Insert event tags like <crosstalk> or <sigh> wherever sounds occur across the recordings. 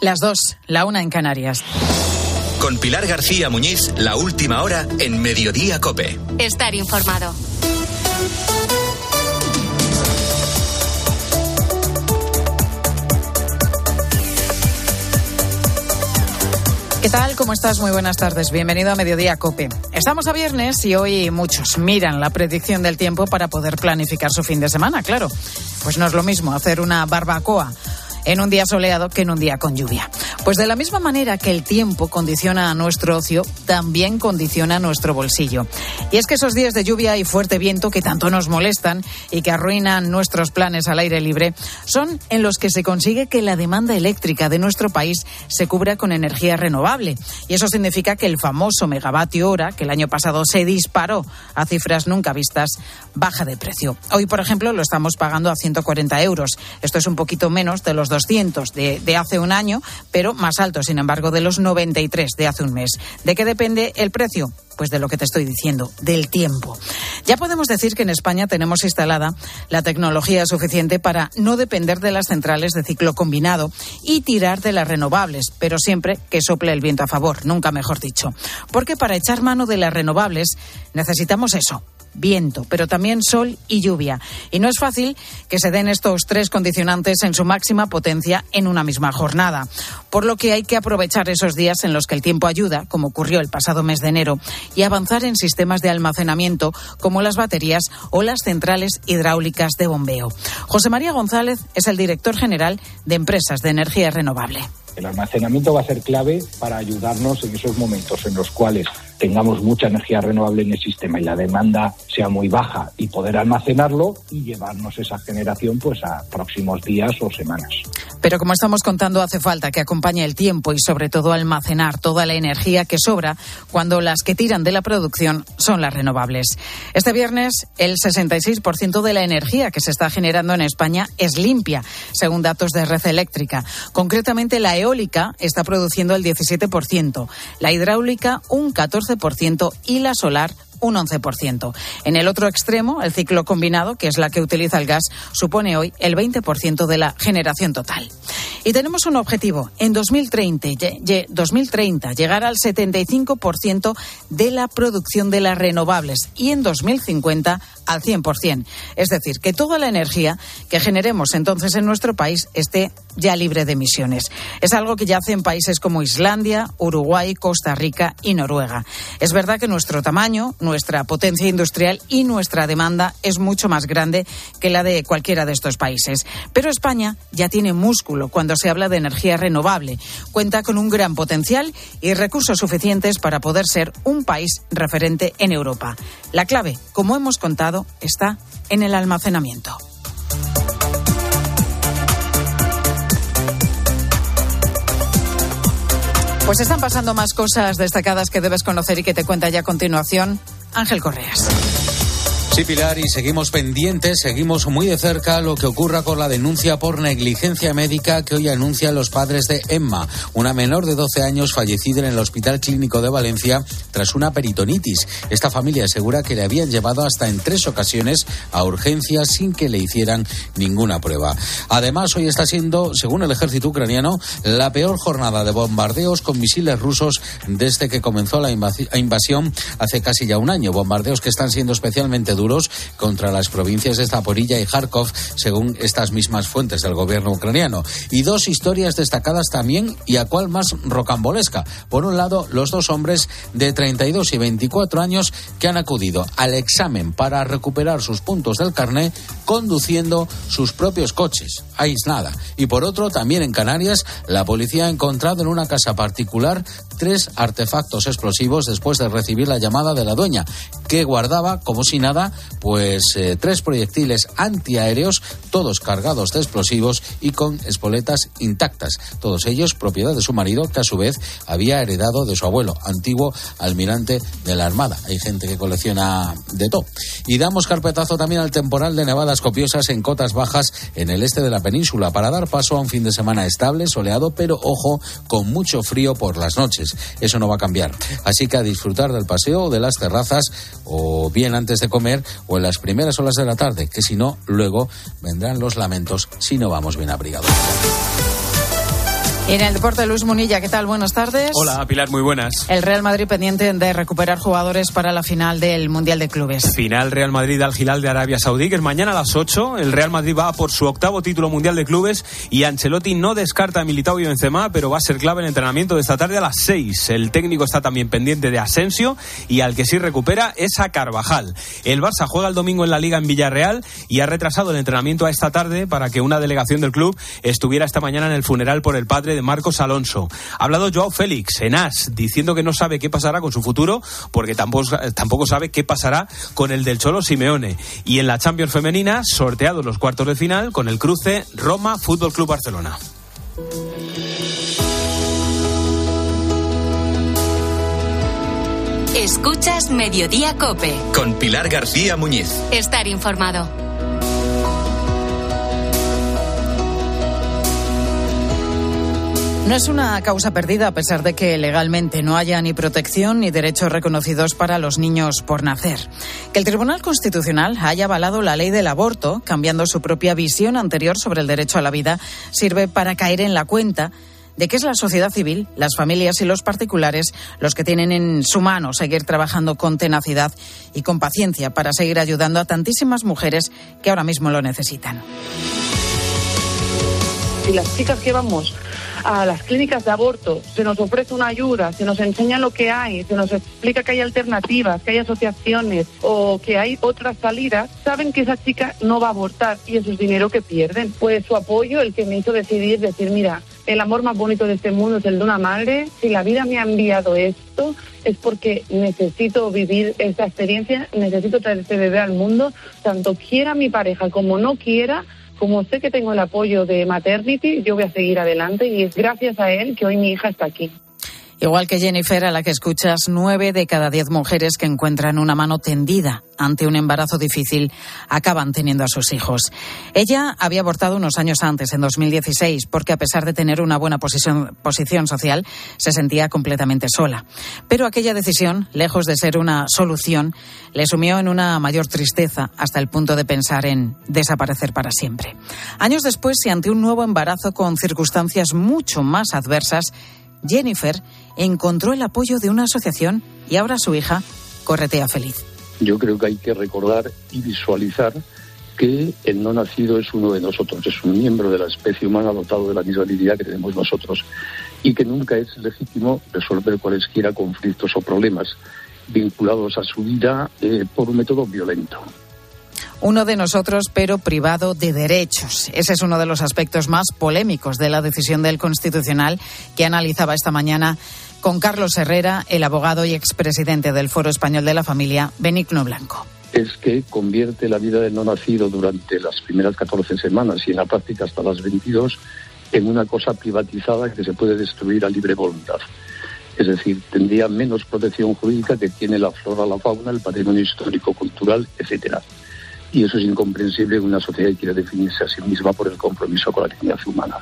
Las dos, la una en Canarias. Con Pilar García Muñiz, la última hora en Mediodía Cope. Estar informado. ¿Qué tal? ¿Cómo estás? Muy buenas tardes. Bienvenido a Mediodía Cope. Estamos a viernes y hoy muchos miran la predicción del tiempo para poder planificar su fin de semana, claro. Pues no es lo mismo hacer una barbacoa en un día soleado que en un día con lluvia. Pues de la misma manera que el tiempo condiciona a nuestro ocio, también condiciona nuestro bolsillo. Y es que esos días de lluvia y fuerte viento que tanto nos molestan y que arruinan nuestros planes al aire libre, son en los que se consigue que la demanda eléctrica de nuestro país se cubra con energía renovable. Y eso significa que el famoso megavatio hora, que el año pasado se disparó a cifras nunca vistas, baja de precio. Hoy, por ejemplo, lo estamos pagando a 140 euros. Esto es un poquito menos de los 200 de, de hace un año, pero más alto, sin embargo, de los 93 de hace un mes. ¿De qué depende el precio? Pues de lo que te estoy diciendo, del tiempo. Ya podemos decir que en España tenemos instalada la tecnología suficiente para no depender de las centrales de ciclo combinado y tirar de las renovables, pero siempre que sople el viento a favor, nunca mejor dicho. Porque para echar mano de las renovables necesitamos eso, viento, pero también sol y lluvia. Y no es fácil que se den estos tres condicionantes en su máxima potencia en una misma jornada. Por lo que hay que aprovechar esos días en los que el tiempo ayuda, como ocurrió el pasado mes de enero, y avanzar en sistemas de almacenamiento como las baterías o las centrales hidráulicas de bombeo. José María González es el director general de Empresas de Energía Renovable. El almacenamiento va a ser clave para ayudarnos en esos momentos en los cuales tengamos mucha energía renovable en el sistema y la demanda sea muy baja y poder almacenarlo y llevarnos esa generación pues a próximos días o semanas. Pero como estamos contando, hace falta que acompañe el tiempo y sobre todo almacenar toda la energía que sobra cuando las que tiran de la producción son las renovables. Este viernes, el 66% de la energía que se está generando en España es limpia, según datos de Red Eléctrica. Concretamente, la eólica está produciendo el 17%, la hidráulica un 14% y la solar un 11%. En el otro extremo, el ciclo combinado, que es la que utiliza el gas, supone hoy el 20% de la generación total. Y tenemos un objetivo, en 2030, 2030 llegar al 75% de la producción de las renovables y en 2050 al 100%. Es decir, que toda la energía que generemos entonces en nuestro país esté ya libre de emisiones. Es algo que ya hacen países como Islandia, Uruguay, Costa Rica y Noruega. Es verdad que nuestro tamaño, nuestra potencia industrial y nuestra demanda es mucho más grande que la de cualquiera de estos países. Pero España ya tiene músculo cuando se habla de energía renovable. Cuenta con un gran potencial y recursos suficientes para poder ser un país referente en Europa. La clave, como hemos contado, está en el almacenamiento. Pues están pasando más cosas destacadas que debes conocer y que te cuenta ya a continuación Ángel Correas. Sí, Pilar, y seguimos pendientes, seguimos muy de cerca lo que ocurra con la denuncia por negligencia médica que hoy anuncian los padres de Emma, una menor de 12 años fallecida en el Hospital Clínico de Valencia tras una peritonitis. Esta familia asegura que le habían llevado hasta en tres ocasiones a urgencias sin que le hicieran ninguna prueba. Además, hoy está siendo, según el ejército ucraniano, la peor jornada de bombardeos con misiles rusos desde que comenzó la invasión hace casi ya un año. Bombardeos que están siendo especialmente duros contra las provincias de Zaporilla y Kharkov, según estas mismas fuentes del gobierno ucraniano. Y dos historias destacadas también, y a cuál más rocambolesca. Por un lado, los dos hombres de 32 y 24 años que han acudido al examen para recuperar sus puntos del carné conduciendo sus propios coches. Aislada. Y por otro, también en Canarias, la policía ha encontrado en una casa particular tres artefactos explosivos después de recibir la llamada de la dueña, que guardaba, como si nada, pues eh, tres proyectiles antiaéreos, todos cargados de explosivos y con espoletas intactas. Todos ellos propiedad de su marido, que a su vez había heredado de su abuelo, antiguo almirante de la Armada. Hay gente que colecciona de todo. Y damos carpetazo también al temporal de nevadas copiosas en cotas bajas en el este de la península para dar paso a un fin de semana estable, soleado, pero ojo, con mucho frío por las noches. Eso no va a cambiar. Así que a disfrutar del paseo de las terrazas, o bien antes de comer, o en las primeras horas de la tarde, que si no, luego vendrán los lamentos si no vamos bien abrigados. Y en el deporte, Luis Munilla, ¿qué tal? Buenas tardes. Hola, Pilar, muy buenas. El Real Madrid pendiente de recuperar jugadores para la final del Mundial de Clubes. Final Real Madrid al Gilal de Arabia Saudí, que es mañana a las 8. El Real Madrid va por su octavo título mundial de clubes y Ancelotti no descarta a Militao y Benzema, pero va a ser clave el entrenamiento de esta tarde a las 6. El técnico está también pendiente de Asensio y al que sí recupera es a Carvajal. El Barça juega el domingo en la Liga en Villarreal y ha retrasado el entrenamiento a esta tarde para que una delegación del club estuviera esta mañana en el funeral por el padre de Marcos Alonso. Ha hablado Joao Félix en AS, diciendo que no sabe qué pasará con su futuro, porque tampoco, tampoco sabe qué pasará con el del Cholo Simeone. Y en la Champions Femenina, sorteados los cuartos de final con el cruce Roma Fútbol Club Barcelona. Escuchas Mediodía Cope. Con Pilar García Muñiz. Estar informado. No es una causa perdida a pesar de que legalmente no haya ni protección ni derechos reconocidos para los niños por nacer. Que el Tribunal Constitucional haya avalado la ley del aborto, cambiando su propia visión anterior sobre el derecho a la vida, sirve para caer en la cuenta de que es la sociedad civil, las familias y los particulares los que tienen en su mano seguir trabajando con tenacidad y con paciencia para seguir ayudando a tantísimas mujeres que ahora mismo lo necesitan. Y las chicas que vamos a las clínicas de aborto, se nos ofrece una ayuda, se nos enseña lo que hay, se nos explica que hay alternativas, que hay asociaciones o que hay otras salidas, saben que esa chica no va a abortar y eso es dinero que pierden. Pues su apoyo, el que me hizo decidir, decir, mira, el amor más bonito de este mundo es el de una madre, si la vida me ha enviado esto, es porque necesito vivir esta experiencia, necesito traer este bebé al mundo, tanto quiera mi pareja como no quiera, como sé que tengo el apoyo de Maternity, yo voy a seguir adelante y es gracias a él que hoy mi hija está aquí. Igual que Jennifer, a la que escuchas, nueve de cada diez mujeres que encuentran una mano tendida ante un embarazo difícil acaban teniendo a sus hijos. Ella había abortado unos años antes, en 2016, porque a pesar de tener una buena posición, social, se sentía completamente sola. Pero aquella decisión, lejos de ser una solución, le sumió en una mayor tristeza hasta el punto de pensar en desaparecer para siempre. Años después, y ante un nuevo embarazo con circunstancias mucho más adversas, Jennifer encontró el apoyo de una asociación y ahora su hija corretea feliz. Yo creo que hay que recordar y visualizar que el no nacido es uno de nosotros, es un miembro de la especie humana dotado de la misma dignidad que tenemos nosotros y que nunca es legítimo resolver cualesquiera conflictos o problemas vinculados a su vida eh, por un método violento uno de nosotros, pero privado de derechos. Ese es uno de los aspectos más polémicos de la decisión del Constitucional que analizaba esta mañana con Carlos Herrera, el abogado y expresidente del Foro Español de la Familia, Benigno Blanco. Es que convierte la vida del no nacido durante las primeras 14 semanas y en la práctica hasta las 22 en una cosa privatizada que se puede destruir a libre voluntad. Es decir, tendría menos protección jurídica que tiene la flora, la fauna, el patrimonio histórico, cultural, etcétera y eso es incomprensible en una sociedad que quiere definirse a sí misma por el compromiso con la dignidad humana.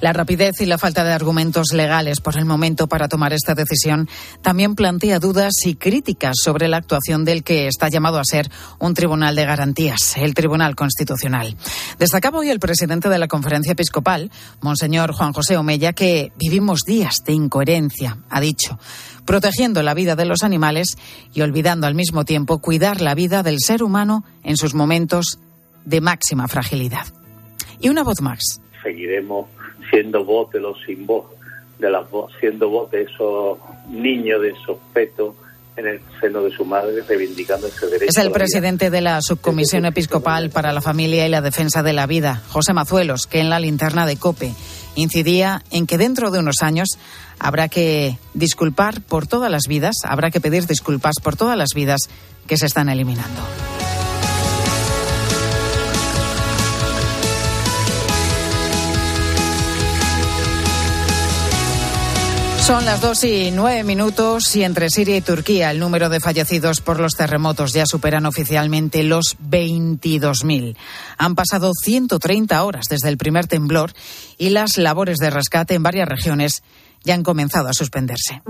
La rapidez y la falta de argumentos legales por el momento para tomar esta decisión también plantea dudas y críticas sobre la actuación del que está llamado a ser un tribunal de garantías, el Tribunal Constitucional. Destacaba hoy el presidente de la Conferencia Episcopal, Monseñor Juan José Omella, que vivimos días de incoherencia, ha dicho, protegiendo la vida de los animales y olvidando al mismo tiempo cuidar la vida del ser humano en sus momentos de máxima fragilidad. Y una voz más. Seguiremos siendo voz de los sin voz, de las siendo voz de esos niños de esos en el seno de su madre reivindicando ese derecho. Es el presidente de la Subcomisión Episcopal para la Familia y la Defensa de la Vida, José Mazuelos, que en la linterna de COPE incidía en que dentro de unos años habrá que disculpar por todas las vidas, habrá que pedir disculpas por todas las vidas que se están eliminando. Son las dos y nueve minutos y entre Siria y Turquía el número de fallecidos por los terremotos ya superan oficialmente los 22.000. Han pasado 130 horas desde el primer temblor y las labores de rescate en varias regiones ya han comenzado a suspenderse.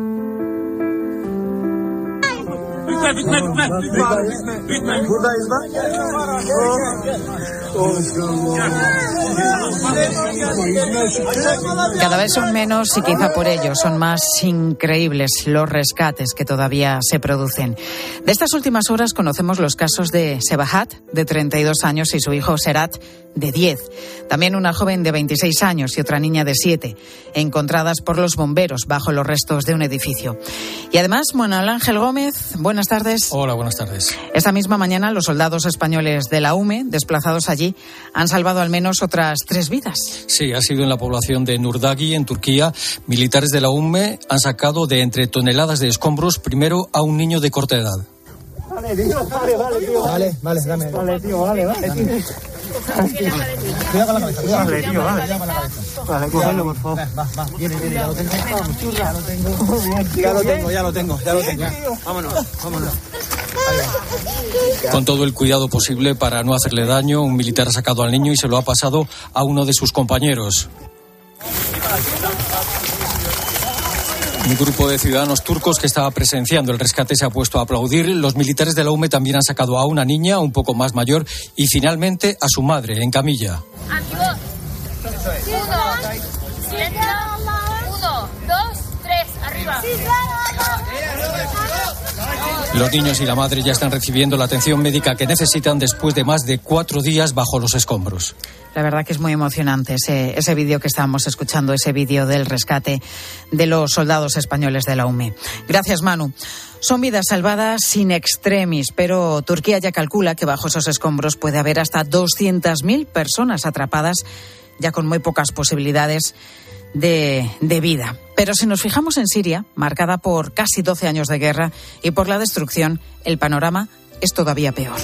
Cada vez son menos y quizá por ello son más increíbles los rescates que todavía se producen. De estas últimas horas conocemos los casos de Sebahat, de 32 años, y su hijo Serat, de 10. También una joven de 26 años y otra niña de 7, encontradas por los bomberos bajo los restos de un edificio. Y además, Manuel Ángel Gómez, buenas tardes. Hola, buenas tardes. Esta misma mañana, los soldados españoles de la UME, desplazados allí, han salvado al menos otras tres vidas. Sí, ha sido en la población de Nurdagi, en Turquía. Militares de la UME han sacado de entre toneladas de escombros primero a un niño de corta edad. Vale, tío. Vale, vale, tío. Vale, vale, dame. Vale, tío, vale, vale, tío. Cuidado la cabeza, cuidado. Ya lo tengo, ya lo tengo, ya lo tengo. Vámonos, vámonos. Con todo el cuidado posible para no hacerle daño, un militar ha sacado al niño y se lo ha pasado a uno de sus compañeros. Un grupo de ciudadanos turcos que estaba presenciando el rescate se ha puesto a aplaudir. Los militares de la UME también han sacado a una niña un poco más mayor y finalmente a su madre en camilla. Uno, dos, tres, arriba. Los niños y la madre ya están recibiendo la atención médica que necesitan después de más de cuatro días bajo los escombros. La verdad que es muy emocionante ese, vídeo que estábamos escuchando, ese vídeo del rescate de los soldados españoles de la UME. Gracias, Manu. Son vidas salvadas sin extremis, pero Turquía ya calcula que bajo esos escombros puede haber hasta 200.000 personas atrapadas, ya con muy pocas posibilidades de, de, vida. Pero si nos fijamos en Siria, marcada por casi 12 años de guerra y por la destrucción, el panorama es todavía peor.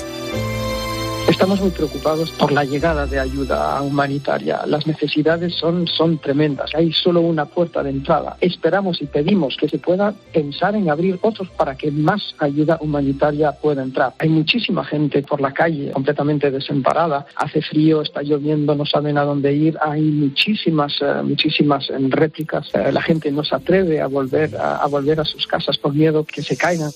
Estamos muy preocupados por la llegada de ayuda humanitaria. Las necesidades son, son tremendas. Hay solo una puerta de entrada. Esperamos y pedimos que se pueda pensar en abrir otros para que más ayuda humanitaria pueda entrar. Hay muchísima gente por la calle completamente desamparada. Hace frío, está lloviendo, no saben a dónde ir. Hay muchísimas, uh, muchísimas réplicas. Uh, la gente no se atreve a volver a, a volver a sus casas por miedo que se caigan.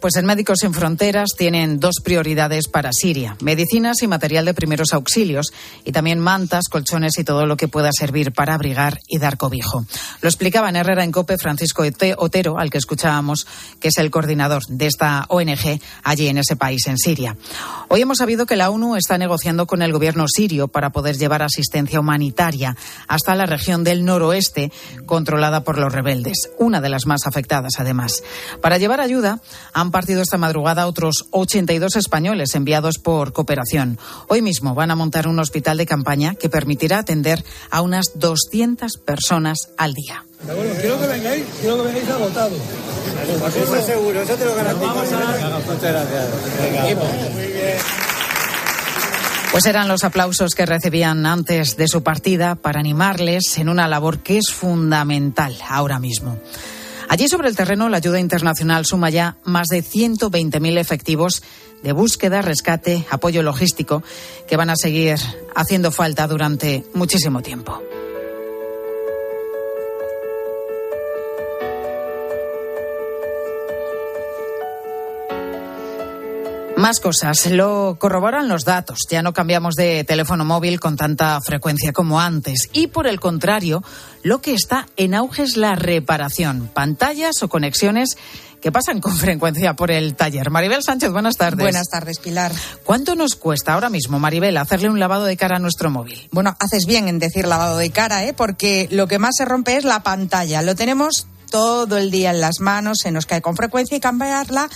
Pues en Médicos Sin Fronteras tienen dos prioridades para Siria, medicinas y material de primeros auxilios, y también mantas, colchones y todo lo que pueda servir para abrigar y dar cobijo. Lo explicaba en Herrera en Cope Francisco Otero, al que escuchábamos, que es el coordinador de esta ONG allí en ese país, en Siria. Hoy hemos sabido que la ONU está negociando con el gobierno sirio para poder llevar asistencia humanitaria hasta la región del noroeste, controlada por los rebeldes, una de las más afectadas además. Para llevar ayuda, han partido esta madrugada otros 82 españoles enviados por cooperación. Hoy mismo van a montar un hospital de campaña que permitirá atender a unas 200 personas al día. Bueno, quiero que vengáis, quiero que vengáis agotados. Eso seguro, eso te lo garantizo. Muchas gracias. Muy bien. Pues eran los aplausos que recibían antes de su partida para animarles en una labor que es fundamental ahora mismo. Allí sobre el terreno, la ayuda internacional suma ya más de 120.000 efectivos de búsqueda, rescate, apoyo logístico, que van a seguir haciendo falta durante muchísimo tiempo. Más cosas. Lo corroboran los datos. Ya no cambiamos de teléfono móvil con tanta frecuencia como antes. Y por el contrario, lo que está en auge es la reparación. Pantallas o conexiones que pasan con frecuencia por el taller. Maribel Sánchez, buenas tardes. Buenas tardes, Pilar. ¿Cuánto nos cuesta ahora mismo, Maribel, hacerle un lavado de cara a nuestro móvil? Bueno, haces bien en decir lavado de cara, ¿eh? porque lo que más se rompe es la pantalla. Lo tenemos todo el día en las manos, se nos cae con frecuencia y cambiarla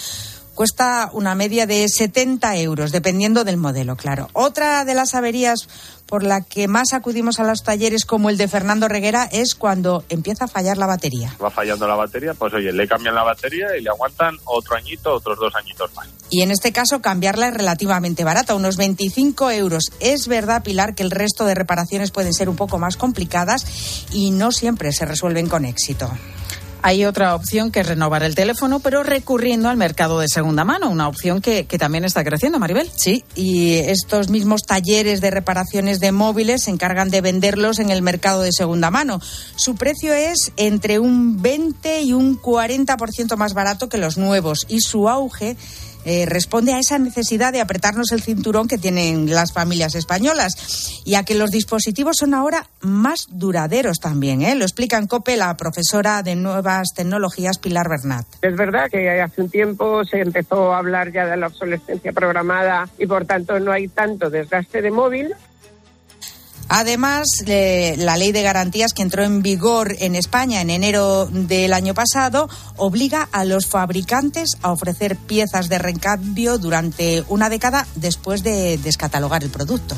cuesta una media de 70 euros, dependiendo del modelo, claro. Otra de las averías por la que más acudimos a los talleres como el de Fernando Reguera es cuando empieza a fallar la batería. Va fallando la batería, pues oye, le cambian la batería y le aguantan otro añito, otros dos añitos más. Y en este caso cambiarla es relativamente barata, unos 25 euros. Es verdad, Pilar, que el resto de reparaciones pueden ser un poco más complicadas y no siempre se resuelven con éxito. Hay otra opción que es renovar el teléfono, pero recurriendo al mercado de segunda mano, una opción que, que también está creciendo, Maribel. Sí, y estos mismos talleres de reparaciones de móviles se encargan de venderlos en el mercado de segunda mano. Su precio es entre un 20 y un 40% más barato que los nuevos y su auge eh, responde a esa necesidad de apretarnos el cinturón que tienen las familias españolas y a que los dispositivos son ahora más duraderos también. ¿eh? Lo explica en COPE la profesora de Nuevas Tecnologías, Pilar Bernat. Es verdad que hace un tiempo se empezó a hablar ya de la obsolescencia programada y por tanto no hay tanto desgaste de móvil, Además, eh, la ley de garantías que entró en vigor en España en enero del año pasado obliga a los fabricantes a ofrecer piezas de recambio durante una década después de descatalogar el producto.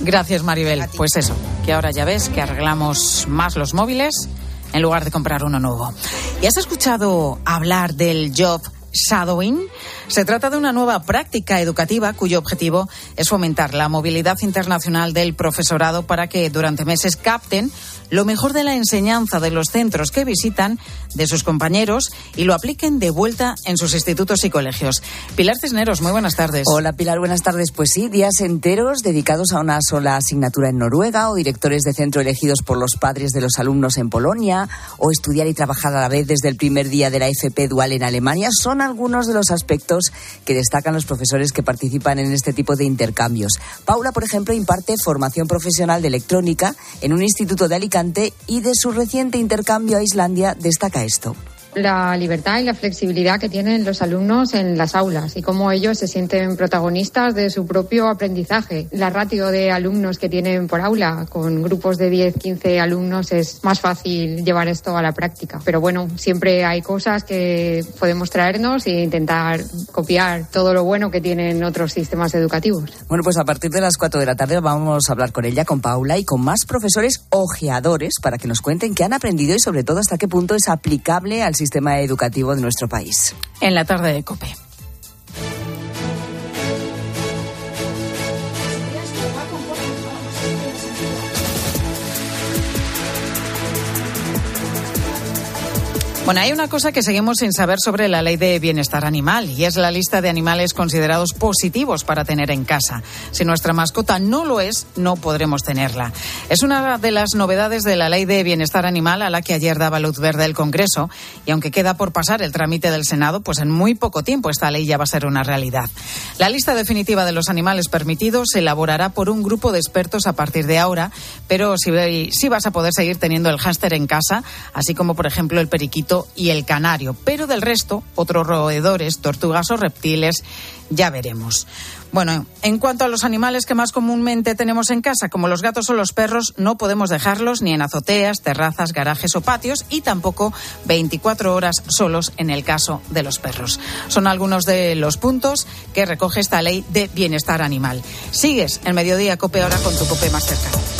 Gracias, Maribel. Pues eso, que ahora ya ves que arreglamos más los móviles en lugar de comprar uno nuevo. ¿Y has escuchado hablar del job shadowing? Se trata de una nueva práctica educativa cuyo objetivo es fomentar la movilidad internacional del profesorado para que durante meses capten lo mejor de la enseñanza de los centros que visitan, de sus compañeros y lo apliquen de vuelta en sus institutos y colegios. Pilar Cisneros, muy buenas tardes. Hola Pilar, buenas tardes. Pues sí, días enteros dedicados a una sola asignatura en Noruega o directores de centro elegidos por los padres de los alumnos en Polonia o estudiar y trabajar a la vez desde el primer día de la FP dual en Alemania son algunos de los aspectos que destacan los profesores que participan en este tipo de intercambios. Paula, por ejemplo, imparte formación profesional de electrónica en un instituto de Alicante y de su reciente intercambio a Islandia destaca esto la libertad y la flexibilidad que tienen los alumnos en las aulas y cómo ellos se sienten protagonistas de su propio aprendizaje. La ratio de alumnos que tienen por aula, con grupos de 10, 15 alumnos, es más fácil llevar esto a la práctica. Pero bueno, siempre hay cosas que podemos traernos e intentar copiar todo lo bueno que tienen otros sistemas educativos. Bueno, pues a partir de las 4 de la tarde vamos a hablar con ella, con Paula y con más profesores ojeadores para que nos cuenten qué han aprendido y sobre todo hasta qué punto es aplicable al sistema educativo de nuestro país. En la tarde de COPE. Bueno, hay una cosa que seguimos sin saber sobre la ley de bienestar animal y es la lista de animales considerados positivos para tener en casa. Si nuestra mascota no lo es, no podremos tenerla. Es una de las novedades de la ley de bienestar animal a la que ayer daba luz verde el Congreso y aunque queda por pasar el trámite del Senado, pues en muy poco tiempo esta ley ya va a ser una realidad. La lista definitiva de los animales permitidos se elaborará por un grupo de expertos a partir de ahora, pero sí, sí vas a poder seguir teniendo el hámster en casa, así como por ejemplo el periquito y el canario, pero del resto, otros roedores, tortugas o reptiles, ya veremos. Bueno, en cuanto a los animales que más comúnmente tenemos en casa, como los gatos o los perros, no podemos dejarlos ni en azoteas, terrazas, garajes o patios y tampoco 24 horas solos en el caso de los perros. Son algunos de los puntos que recoge esta ley de bienestar animal. Sigues el mediodía Cope ahora con tu Cope más cercano.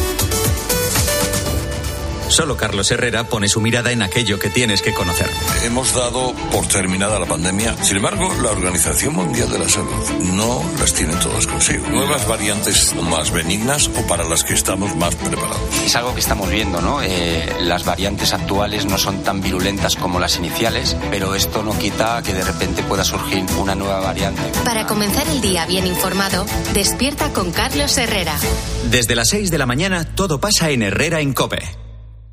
Solo Carlos Herrera pone su mirada en aquello que tienes que conocer. Hemos dado por terminada la pandemia. Sin embargo, la Organización Mundial de la Salud no las tiene todas consigo. Nuevas variantes más benignas o para las que estamos más preparados. Es algo que estamos viendo, ¿no? Eh, las variantes actuales no son tan virulentas como las iniciales, pero esto no quita que de repente pueda surgir una nueva variante. Para comenzar el día bien informado, despierta con Carlos Herrera. Desde las 6 de la mañana todo pasa en Herrera en Cope.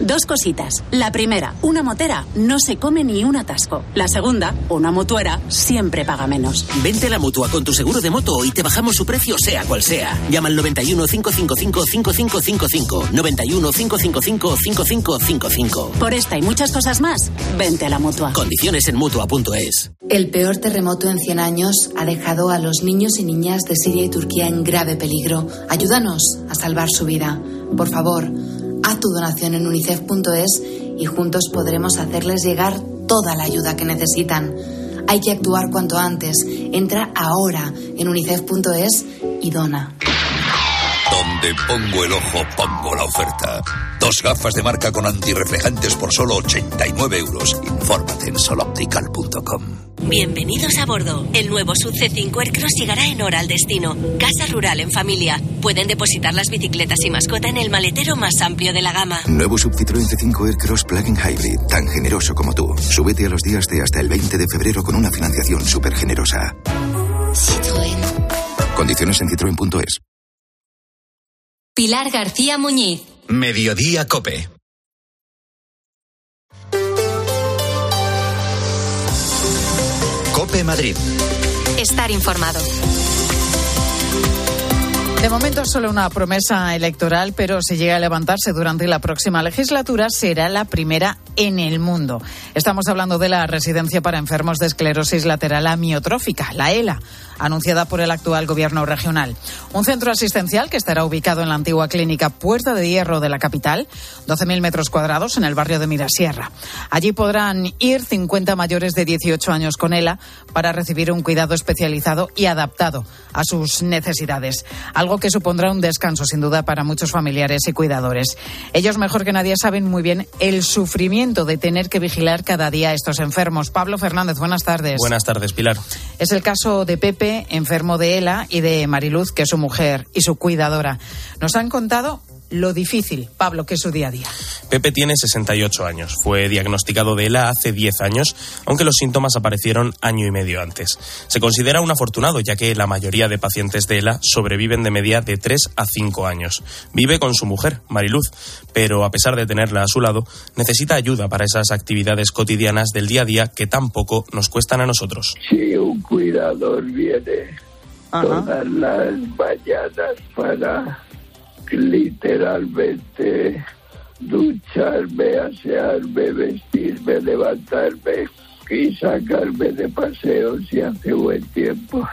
Dos cositas. La primera, una motera no se come ni un atasco. La segunda, una mutuera siempre paga menos. Vente a la mutua con tu seguro de moto y te bajamos su precio sea cual sea. Llama al 91 555 5555. 91 555 5555. Por esta y muchas cosas más, vente a la mutua. Condiciones en mutua.es. El peor terremoto en 100 años ha dejado a los niños y niñas de Siria y Turquía en grave peligro. Ayúdanos a salvar su vida. Por favor, haz tu donación en unicef.es y juntos podremos hacerles llegar toda la ayuda que necesitan. Hay que actuar cuanto antes. Entra ahora en unicef.es y dona. Donde pongo el ojo, pongo la oferta. Dos gafas de marca con antirreflejantes por solo 89 euros. Infórmate en soloptical.com. Bienvenidos a bordo. El nuevo Sub C5 Aircross llegará en hora al destino. Casa rural en familia. Pueden depositar las bicicletas y mascota en el maletero más amplio de la gama. Nuevo Sub Citroën C5 Aircross Plug-in Hybrid. Tan generoso como tú. Súbete a los días de hasta el 20 de febrero con una financiación súper generosa. Citroën. Condiciones en citroen.es. Pilar García Muñiz. Mediodía Cope. Cope Madrid. Estar informado. De momento solo una promesa electoral, pero si llega a levantarse durante la próxima legislatura será la primera en el mundo. Estamos hablando de la residencia para enfermos de esclerosis lateral amiotrófica, la ELA, anunciada por el actual gobierno regional. Un centro asistencial que estará ubicado en la antigua clínica Puerta de Hierro de la capital, 12.000 metros cuadrados en el barrio de Mirasierra. Allí podrán ir 50 mayores de 18 años con ELA para recibir un cuidado especializado y adaptado a sus necesidades. Algo que supondrá un descanso, sin duda, para muchos familiares y cuidadores. Ellos, mejor que nadie, saben muy bien el sufrimiento de tener que vigilar cada día a estos enfermos. Pablo Fernández, buenas tardes. Buenas tardes, Pilar. Es el caso de Pepe, enfermo de ELA, y de Mariluz, que es su mujer y su cuidadora. Nos han contado lo difícil, Pablo, que es su día a día. Pepe tiene 68 años. Fue diagnosticado de ELA hace 10 años, aunque los síntomas aparecieron año y medio antes. Se considera un afortunado, ya que la mayoría de pacientes de ELA sobreviven de media de 3 a 5 años. Vive con su mujer, Mariluz, pero a pesar de tenerla a su lado, necesita ayuda para esas actividades cotidianas del día a día que tan poco nos cuestan a nosotros. Si un cuidador viene todas las mañanas para literalmente ducharme, asearme, vestirme, levantarme y sacarme de paseos si hace buen tiempo.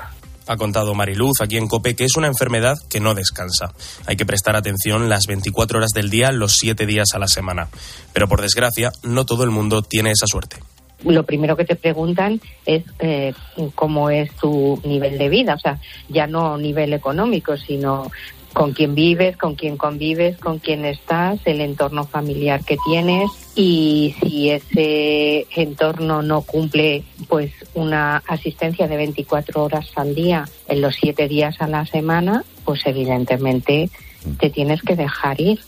Ha contado Mariluz aquí en COPE que es una enfermedad que no descansa. Hay que prestar atención las 24 horas del día, los 7 días a la semana. Pero por desgracia, no todo el mundo tiene esa suerte lo primero que te preguntan es eh, cómo es tu nivel de vida, o sea, ya no nivel económico, sino con quién vives, con quién convives, con quién estás, el entorno familiar que tienes y si ese entorno no cumple pues una asistencia de 24 horas al día en los siete días a la semana, pues evidentemente te tienes que dejar ir.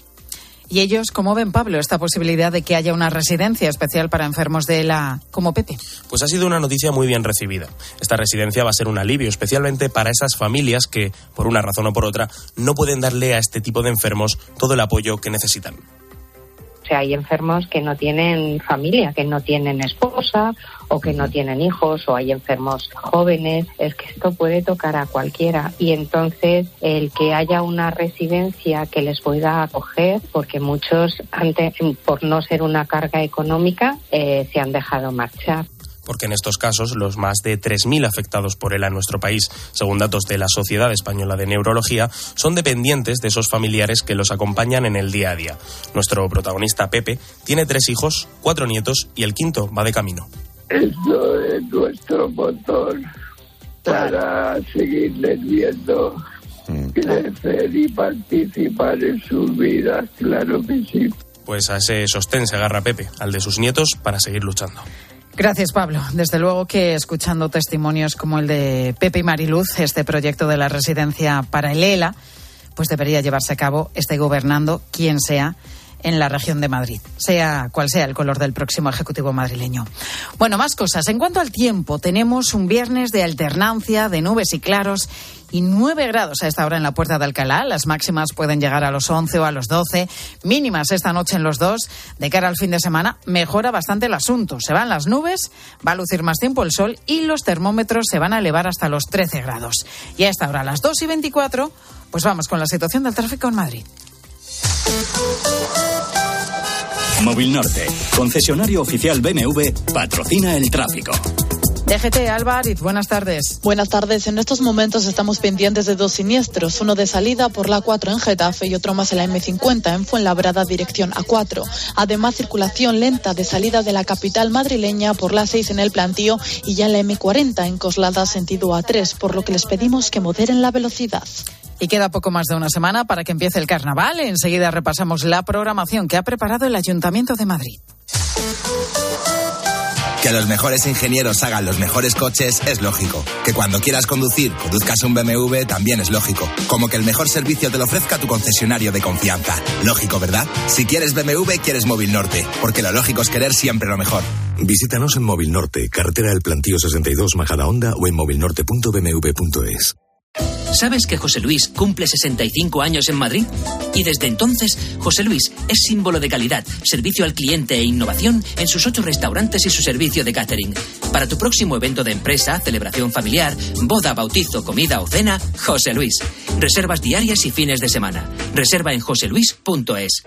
¿Y ellos cómo ven, Pablo, esta posibilidad de que haya una residencia especial para enfermos de la como Pepe? Pues ha sido una noticia muy bien recibida. Esta residencia va a ser un alivio, especialmente para esas familias que, por una razón o por otra, no pueden darle a este tipo de enfermos todo el apoyo que necesitan. Sea, hay enfermos que no tienen familia, que no tienen esposa o que no tienen hijos o hay enfermos jóvenes. Es que esto puede tocar a cualquiera. Y entonces el que haya una residencia que les pueda acoger, porque muchos, antes, por no ser una carga económica, eh, se han dejado marchar porque en estos casos los más de 3.000 afectados por ELA en nuestro país, según datos de la Sociedad Española de Neurología, son dependientes de esos familiares que los acompañan en el día a día. Nuestro protagonista Pepe tiene tres hijos, cuatro nietos y el quinto va de camino. Esto es nuestro motor para seguirles viendo crecer y participar en sus vidas, claro que sí. Pues a ese sostén se agarra Pepe, al de sus nietos, para seguir luchando. Gracias, Pablo. Desde luego que escuchando testimonios como el de Pepe y Mariluz, este proyecto de la residencia para el ELA, pues debería llevarse a cabo, esté gobernando quien sea en la región de Madrid, sea cual sea el color del próximo Ejecutivo madrileño. Bueno, más cosas. En cuanto al tiempo, tenemos un viernes de alternancia de nubes y claros y 9 grados a esta hora en la puerta de Alcalá. Las máximas pueden llegar a los 11 o a los 12. Mínimas esta noche en los dos. De cara al fin de semana, mejora bastante el asunto. Se van las nubes, va a lucir más tiempo el sol y los termómetros se van a elevar hasta los 13 grados. Y a esta hora, a las 2 y 24, pues vamos con la situación del tráfico en Madrid. Móvil Norte, concesionario oficial BMW, patrocina el tráfico. DGT Álvarez, buenas tardes. Buenas tardes. En estos momentos estamos pendientes de dos siniestros, uno de salida por la 4 en Getafe y otro más en la M50 en Fuenlabrada dirección A4. Además, circulación lenta de salida de la capital madrileña por la 6 en el plantío y ya en la M40 en Coslada sentido A3, por lo que les pedimos que moderen la velocidad. Y queda poco más de una semana para que empiece el carnaval. Enseguida repasamos la programación que ha preparado el Ayuntamiento de Madrid. Que los mejores ingenieros hagan los mejores coches es lógico. Que cuando quieras conducir, conduzcas un BMW también es lógico. Como que el mejor servicio te lo ofrezca tu concesionario de confianza. Lógico, ¿verdad? Si quieres BMW, quieres Móvil Norte. Porque lo lógico es querer siempre lo mejor. Visítanos en Móvil Norte, carretera del Plantío 62, Majada Honda o en movilnorte.bmw.es. ¿Sabes que José Luis cumple 65 años en Madrid? Y desde entonces, José Luis es símbolo de calidad, servicio al cliente e innovación en sus ocho restaurantes y su servicio de catering. Para tu próximo evento de empresa, celebración familiar, boda, bautizo, comida o cena, José Luis. Reservas diarias y fines de semana. Reserva en joseluis.es.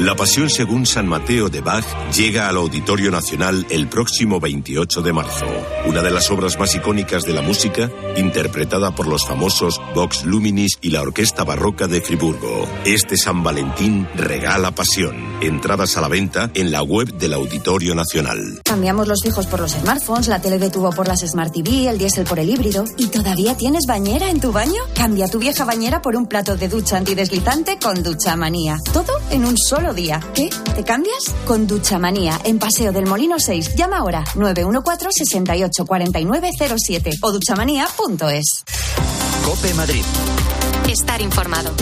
La Pasión según San Mateo de Bach llega al Auditorio Nacional el próximo 28 de marzo. Una de las obras más icónicas de la música, interpretada por los famosos Vox Luminis y la Orquesta Barroca de Friburgo. Este San Valentín regala pasión. Entradas a la venta en la web del Auditorio Nacional. Cambiamos los fijos por los smartphones, la tele de tubo por las Smart TV, el diésel por el híbrido. ¿Y todavía tienes bañera en tu baño? Cambia tu vieja bañera por un plato de ducha antideslizante con Ducha Manía. Todo en un solo día. ¿Qué? ¿Te cambias? Con Ducha Manía, en Paseo del Molino 6. Llama ahora 914 68 49 07 o duchamanía.es. Cope Madrid. Estar informado.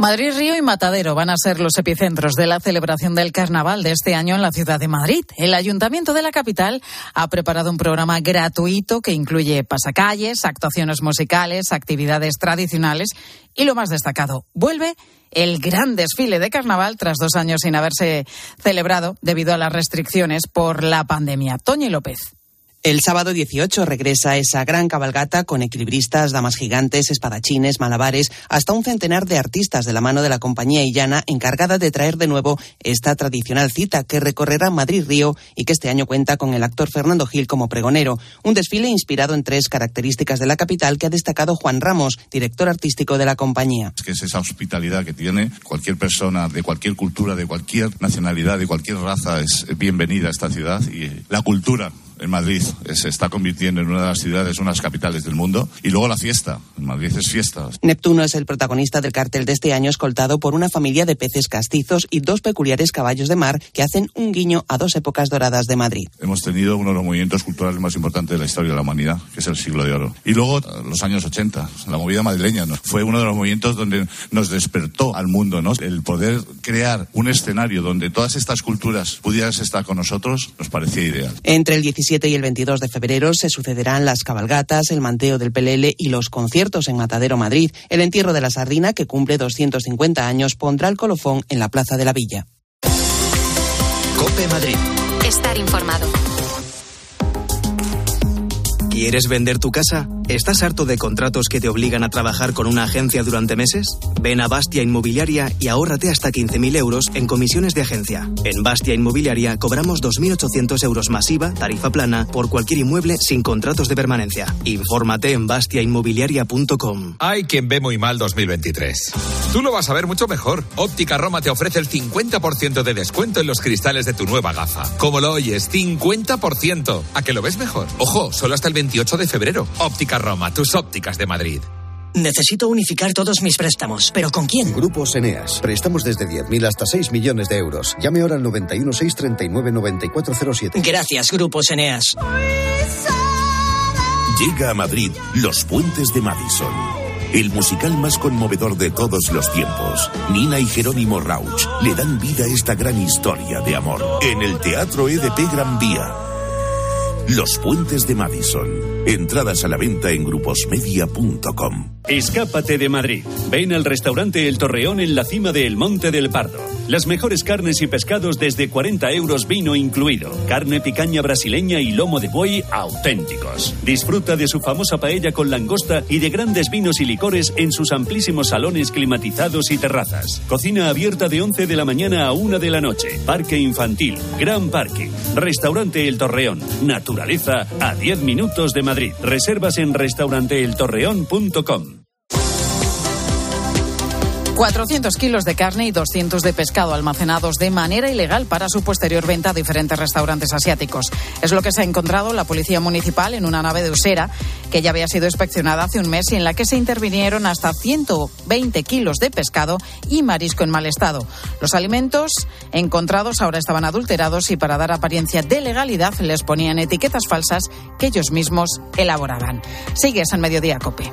Madrid, Río y Matadero van a ser los epicentros de la celebración del carnaval de este año en la ciudad de Madrid. El ayuntamiento de la capital ha preparado un programa gratuito que incluye pasacalles, actuaciones musicales, actividades tradicionales y lo más destacado, vuelve el gran desfile de carnaval tras dos años sin haberse celebrado debido a las restricciones por la pandemia. Toñi López. El sábado 18 regresa esa gran cabalgata con equilibristas, damas gigantes, espadachines, malabares, hasta un centenar de artistas de la mano de la compañía Illana encargada de traer de nuevo esta tradicional cita que recorrerá Madrid-Río y que este año cuenta con el actor Fernando Gil como pregonero. Un desfile inspirado en tres características de la capital que ha destacado Juan Ramos, director artístico de la compañía. Es que es esa hospitalidad que tiene cualquier persona de cualquier cultura, de cualquier nacionalidad, de cualquier raza es bienvenida a esta ciudad y la cultura en Madrid se está convirtiendo en una de las ciudades, unas capitales del mundo. Y luego la fiesta. En Madrid es fiesta. Neptuno es el protagonista del cartel de este año, escoltado por una familia de peces castizos y dos peculiares caballos de mar que hacen un guiño a dos épocas doradas de Madrid. Hemos tenido uno de los movimientos culturales más importantes de la historia de la humanidad, que es el siglo de oro. Y luego los años 80, la movida madrileña, ¿no? fue uno de los movimientos donde nos despertó al mundo, ¿no? El poder crear un escenario donde todas estas culturas pudieran estar con nosotros nos parecía ideal. Entre el 17 y el 22 de febrero se sucederán las cabalgatas, el manteo del Pelele y los conciertos en Matadero, Madrid. El entierro de la sardina, que cumple 250 años, pondrá el colofón en la Plaza de la Villa. Cope Madrid. Estar informado. ¿Quieres vender tu casa? ¿Estás harto de contratos que te obligan a trabajar con una agencia durante meses? Ven a Bastia Inmobiliaria y ahórrate hasta 15.000 euros en comisiones de agencia. En Bastia Inmobiliaria cobramos 2.800 euros masiva, tarifa plana, por cualquier inmueble sin contratos de permanencia. Infórmate en bastiainmobiliaria.com. Hay quien ve muy mal 2023. Tú lo vas a ver mucho mejor. Óptica Roma te ofrece el 50% de descuento en los cristales de tu nueva gafa. Como lo oyes, 50%. ¿A que lo ves mejor? Ojo, solo hasta el 28 de febrero. Óptica Roma, tus ópticas de Madrid. Necesito unificar todos mis préstamos, pero ¿con quién? Grupos Eneas. Préstamos desde 10.000 hasta 6 millones de euros. Llame ahora al 91 639 9407. Gracias, Grupos Eneas. Llega a Madrid Los Puentes de Madison. El musical más conmovedor de todos los tiempos. Nina y Jerónimo Rauch le dan vida a esta gran historia de amor. En el Teatro EDP Gran Vía. Los Puentes de Madison. Entradas a la venta en gruposmedia.com. Escápate de Madrid. Ven al restaurante El Torreón en la cima del Monte del Pardo. Las mejores carnes y pescados desde 40 euros vino incluido. Carne picaña brasileña y lomo de buey auténticos. Disfruta de su famosa paella con langosta y de grandes vinos y licores en sus amplísimos salones climatizados y terrazas. Cocina abierta de 11 de la mañana a 1 de la noche. Parque infantil, gran parking. Restaurante El Torreón. A 10 minutos de Madrid. Reservas en restauranteeltorreón.com. 400 kilos de carne y 200 de pescado almacenados de manera ilegal para su posterior venta a diferentes restaurantes asiáticos. Es lo que se ha encontrado la Policía Municipal en una nave de Usera que ya había sido inspeccionada hace un mes y en la que se intervinieron hasta 120 kilos de pescado y marisco en mal estado. Los alimentos encontrados ahora estaban adulterados y para dar apariencia de legalidad les ponían etiquetas falsas que ellos mismos elaboraban. Sigues en Mediodía Cope.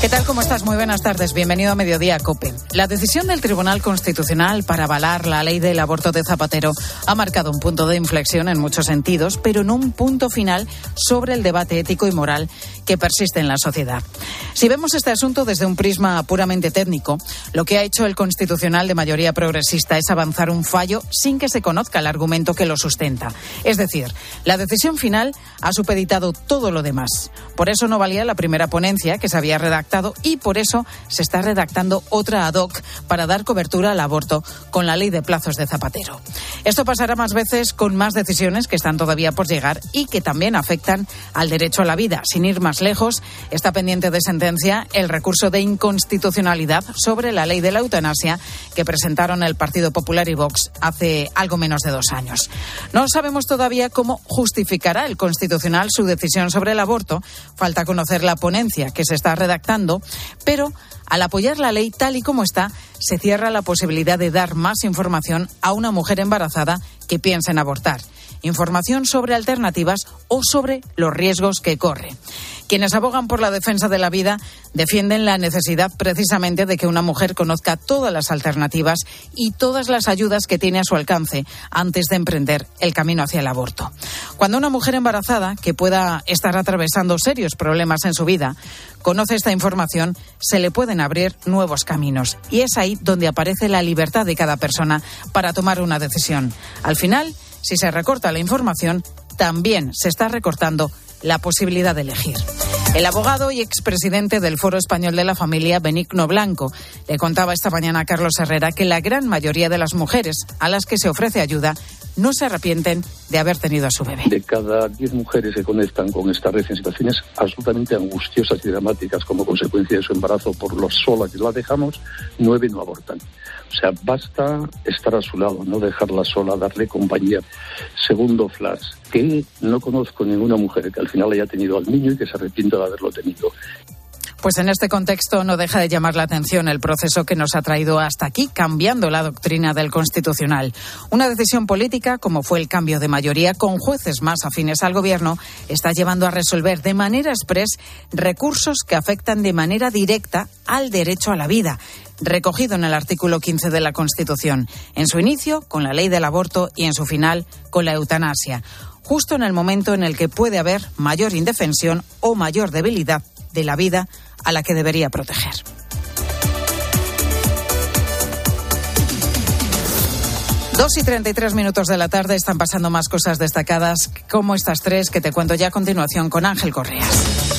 ¿Qué tal? ¿Cómo estás? Muy buenas tardes. Bienvenido a Mediodía Cope. La decisión del Tribunal Constitucional para avalar la ley del aborto de Zapatero ha marcado un punto de inflexión en muchos sentidos, pero en un punto final sobre el debate ético y moral que persiste en la sociedad. Si vemos este asunto desde un prisma puramente técnico, lo que ha hecho el Constitucional de mayoría progresista es avanzar un fallo sin que se conozca el argumento que lo sustenta. Es decir, la decisión final ha supeditado todo lo demás. Por eso no valía la primera ponencia que se había redactado y por eso se está redactando otra ad hoc para dar cobertura al aborto con la ley de plazos de Zapatero. Esto pasará más veces con más decisiones que están todavía por llegar y que también afectan al derecho a la vida. Sin ir más lejos, está pendiente de sentencia el recurso de inconstitucionalidad sobre la ley de la eutanasia que presentaron el Partido Popular y Vox hace algo menos de dos años. No sabemos todavía cómo justificará el Constitucional su decisión sobre el aborto. Falta conocer la ponencia que se está redactando pero al apoyar la ley tal y como está, se cierra la posibilidad de dar más información a una mujer embarazada que piensa en abortar. Información sobre alternativas o sobre los riesgos que corre. Quienes abogan por la defensa de la vida defienden la necesidad precisamente de que una mujer conozca todas las alternativas y todas las ayudas que tiene a su alcance antes de emprender el camino hacia el aborto. Cuando una mujer embarazada, que pueda estar atravesando serios problemas en su vida, conoce esta información, se le pueden abrir nuevos caminos. Y es ahí donde aparece la libertad de cada persona para tomar una decisión. Al final, si se recorta la información, también se está recortando la posibilidad de elegir. El abogado y expresidente del Foro Español de la Familia, Benigno Blanco, le contaba esta mañana a Carlos Herrera que la gran mayoría de las mujeres a las que se ofrece ayuda no se arrepienten de haber tenido a su bebé. De cada diez mujeres que conectan con esta red en situaciones absolutamente angustiosas y dramáticas como consecuencia de su embarazo por lo sola que la dejamos, nueve no abortan. O sea, basta estar a su lado, no dejarla sola, darle compañía. Segundo flash, que no conozco ninguna mujer que al final haya tenido al niño y que se arrepienta de haberlo tenido. Pues en este contexto no deja de llamar la atención el proceso que nos ha traído hasta aquí, cambiando la doctrina del Constitucional. Una decisión política, como fue el cambio de mayoría con jueces más afines al Gobierno, está llevando a resolver de manera express recursos que afectan de manera directa al derecho a la vida recogido en el artículo 15 de la Constitución, en su inicio con la ley del aborto y en su final con la eutanasia, justo en el momento en el que puede haber mayor indefensión o mayor debilidad de la vida a la que debería proteger. Dos y treinta y tres minutos de la tarde están pasando más cosas destacadas como estas tres que te cuento ya a continuación con Ángel Correas.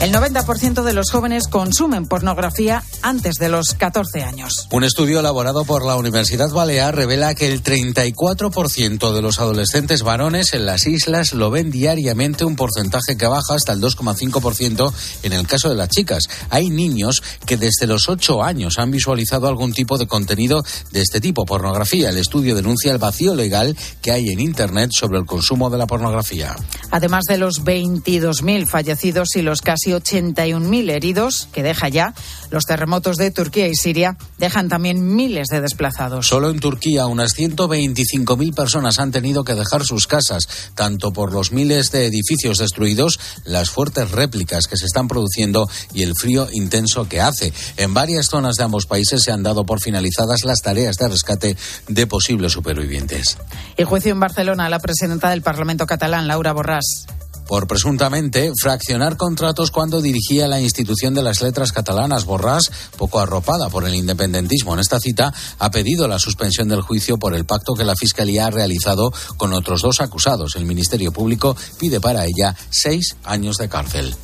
El 90% de los jóvenes consumen pornografía antes de los 14 años. Un estudio elaborado por la Universidad Balear revela que el 34% de los adolescentes varones en las islas lo ven diariamente, un porcentaje que baja hasta el 2,5% en el caso de las chicas. Hay niños que desde los 8 años han visualizado algún tipo de contenido de este tipo, pornografía. El estudio denuncia el vacío legal que hay en Internet sobre el consumo de la pornografía. Además de los 22.000 fallecidos y los casi casi 81.000 heridos, que deja ya. Los terremotos de Turquía y Siria dejan también miles de desplazados. Solo en Turquía unas 125.000 personas han tenido que dejar sus casas, tanto por los miles de edificios destruidos, las fuertes réplicas que se están produciendo y el frío intenso que hace. En varias zonas de ambos países se han dado por finalizadas las tareas de rescate de posibles supervivientes. El juicio en Barcelona, la presidenta del Parlamento catalán, Laura Borràs por presuntamente fraccionar contratos cuando dirigía la institución de las letras catalanas. Borràs, poco arropada por el independentismo en esta cita, ha pedido la suspensión del juicio por el pacto que la Fiscalía ha realizado con otros dos acusados. El Ministerio Público pide para ella seis años de cárcel.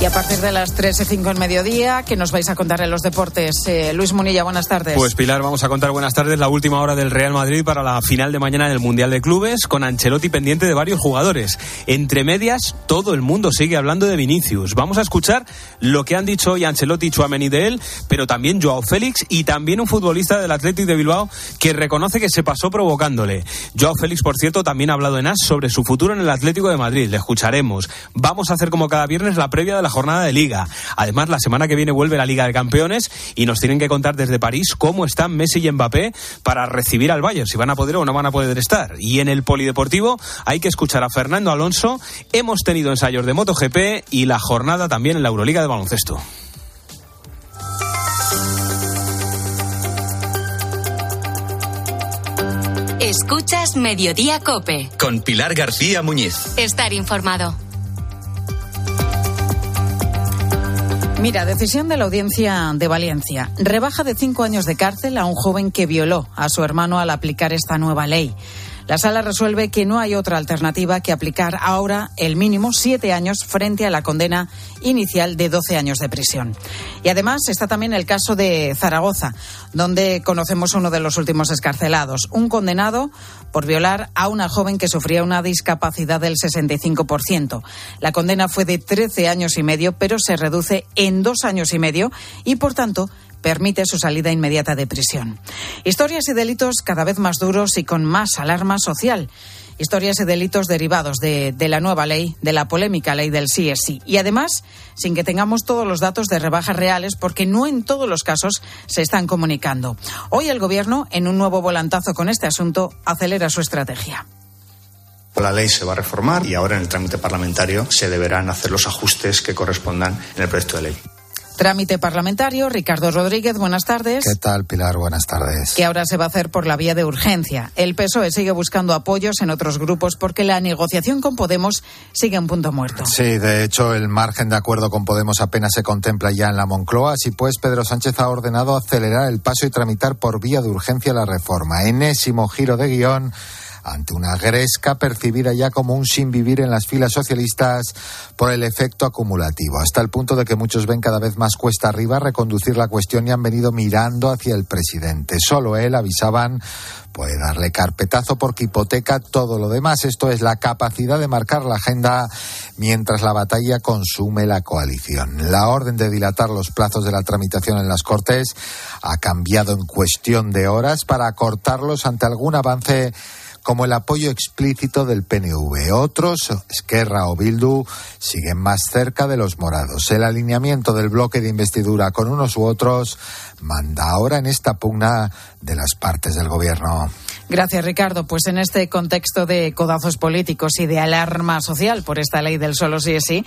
Y a partir de las 3 y 5 en mediodía, ¿qué nos vais a contar en los deportes? Eh, Luis Munilla, buenas tardes. Pues Pilar, vamos a contar buenas tardes la última hora del Real Madrid para la final de mañana del Mundial de Clubes, con Ancelotti pendiente de varios jugadores. Entre medias, todo el mundo sigue hablando de Vinicius. Vamos a escuchar lo que han dicho hoy Ancelotti y Chuameni de él, pero también Joao Félix y también un futbolista del Athletic de Bilbao que reconoce que se pasó provocándole. Joao Félix, por cierto, también ha hablado en AS sobre su futuro en el Atlético de Madrid. Le escucharemos. Vamos a hacer como cada viernes la previa de la jornada de liga. Además, la semana que viene vuelve la Liga de Campeones y nos tienen que contar desde París cómo están Messi y Mbappé para recibir al Bayern, si van a poder o no van a poder estar. Y en el Polideportivo hay que escuchar a Fernando Alonso. Hemos tenido ensayos de MotoGP y la jornada también en la Euroliga de baloncesto. Escuchas Mediodía Cope. Con Pilar García Muñiz. Estar informado. Mira, decisión de la audiencia de Valencia. Rebaja de cinco años de cárcel a un joven que violó a su hermano al aplicar esta nueva ley. La sala resuelve que no hay otra alternativa que aplicar ahora el mínimo siete años frente a la condena inicial de doce años de prisión. Y además está también el caso de Zaragoza, donde conocemos uno de los últimos escarcelados, un condenado por violar a una joven que sufría una discapacidad del 65%. La condena fue de 13 años y medio, pero se reduce en dos años y medio y, por tanto, permite su salida inmediata de prisión. Historias y delitos cada vez más duros y con más alarma social. Historias y delitos derivados de, la nueva ley, de la polémica ley del sí es sí. Y además, sin que tengamos todos los datos de rebajas reales, porque no en todos los casos se están comunicando. Hoy el Gobierno, en un nuevo volantazo con este asunto, acelera su estrategia. La ley se va a reformar y ahora en el trámite parlamentario se deberán hacer los ajustes que correspondan en el proyecto de ley. Trámite parlamentario. Ricardo Rodríguez, buenas tardes. ¿Qué tal, Pilar? Buenas tardes. Que ahora se va a hacer por la vía de urgencia. El PSOE sigue buscando apoyos en otros grupos porque la negociación con Podemos sigue en punto muerto. Sí, de hecho, el margen de acuerdo con Podemos apenas se contempla ya en la Moncloa. Así pues, Pedro Sánchez ha ordenado acelerar el paso y tramitar por vía de urgencia la reforma. Enésimo giro de guion ante una gresca percibida ya como un sin vivir en las filas socialistas por el efecto acumulativo, hasta el punto de que muchos ven cada vez más cuesta arriba reconducir la cuestión y han venido mirando hacia el presidente. Solo él, avisaban, puede darle carpetazo porque hipoteca todo lo demás. Esto es la capacidad de marcar la agenda mientras la batalla consume la coalición. La orden de dilatar los plazos de la tramitación en las Cortes ha cambiado en cuestión de horas para acortarlos ante algún avance como el apoyo explícito del PNV. Otros, Esquerra o Bildu, siguen más cerca de los morados. El alineamiento del bloque de investidura con unos u otros manda ahora en esta pugna de las partes del gobierno. Gracias, Ricardo. Pues en este contexto de codazos políticos y de alarma social por esta ley del solo sí es sí,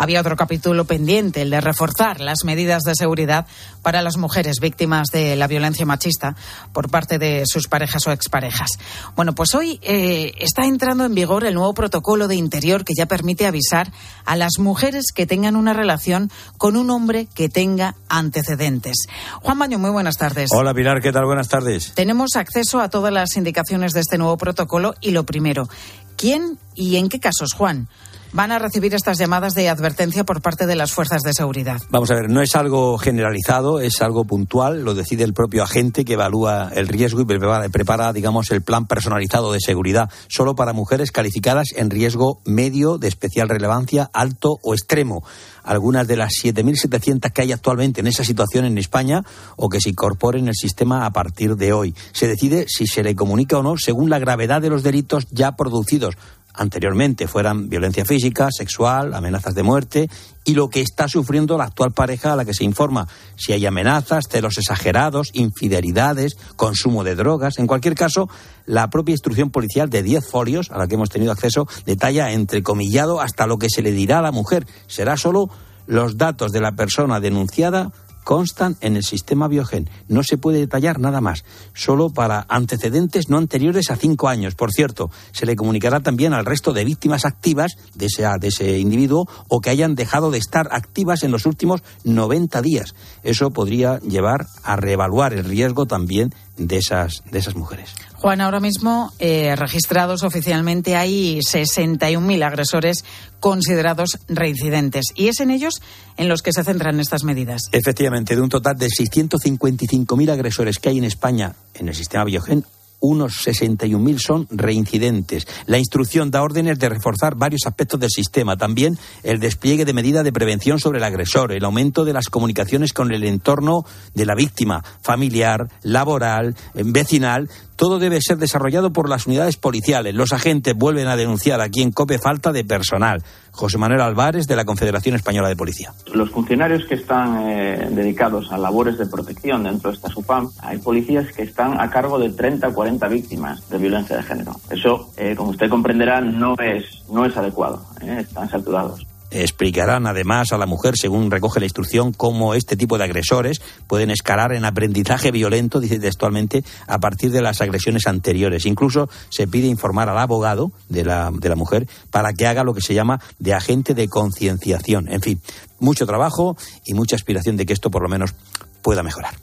había otro capítulo pendiente, el de reforzar las medidas de seguridad para las mujeres víctimas de la violencia machista por parte de sus parejas o exparejas. Bueno, pues hoy eh, está entrando en vigor el nuevo protocolo de interior que ya permite avisar a las mujeres que tengan una relación con un hombre que tenga antecedentes. Juan Baño, muy buenas tardes. Hola Pilar, ¿qué tal? Buenas tardes. Tenemos acceso a todas las indicaciones de este nuevo protocolo y lo primero, ¿quién y en qué casos, Juan? Van a recibir estas llamadas de advertencia por parte de las fuerzas de seguridad? Vamos a ver, no es algo generalizado, es algo puntual, lo decide el propio agente que evalúa el riesgo y prepara, digamos, el plan personalizado de seguridad solo para mujeres calificadas en riesgo medio, de especial relevancia, alto o extremo algunas de las 7.700 que hay actualmente en esa situación en España o que se incorporen en el sistema a partir de hoy. Se decide si se le comunica o no según la gravedad de los delitos ya producidos anteriormente fueran violencia física, sexual, amenazas de muerte y lo que está sufriendo la actual pareja a la que se informa. Si hay amenazas, celos exagerados, infidelidades, consumo de drogas. En cualquier caso, la propia instrucción policial de 10 folios a la que hemos tenido acceso detalla entrecomillado hasta lo que se le dirá a la mujer. Será solo los datos de la persona denunciada constan en el sistema Biogen. No se puede detallar nada más, solo para antecedentes no anteriores a cinco años. Por cierto, se le comunicará también al resto de víctimas activas de ese, de ese individuo o que hayan dejado de estar activas en los últimos 90 días. Eso podría llevar a reevaluar el riesgo también de esas, de esas mujeres. Juan, ahora mismo eh, registrados oficialmente hay 61.000 agresores considerados reincidentes y es en ellos en los que se centran estas medidas. Efectivamente, de un total de 655.000 agresores que hay en España en el sistema Biogen, unos 61.000 son reincidentes. La instrucción da órdenes de reforzar varios aspectos del sistema, también el despliegue de medidas de prevención sobre el agresor, el aumento de las comunicaciones con el entorno de la víctima, familiar, laboral, vecinal, todo debe ser desarrollado por las unidades policiales. Los agentes vuelven a denunciar aquí en COPE falta de personal. José Manuel Álvarez, de la Confederación Española de Policía. Los funcionarios que están eh, dedicados a labores de protección dentro de esta SUPAM, hay policías que están a cargo de 30 o 40 víctimas de violencia de género. Eso, eh, como usted comprenderá, no es, no es adecuado. Eh, están saturados. Explicarán además a la mujer, según recoge la instrucción, cómo este tipo de agresores pueden escalar en aprendizaje violento, dice textualmente, a partir de las agresiones anteriores. Incluso se pide informar al abogado de la, de la mujer para que haga lo que se llama de agente de concienciación. En fin, mucho trabajo y mucha aspiración de que esto por lo menos pueda mejorar.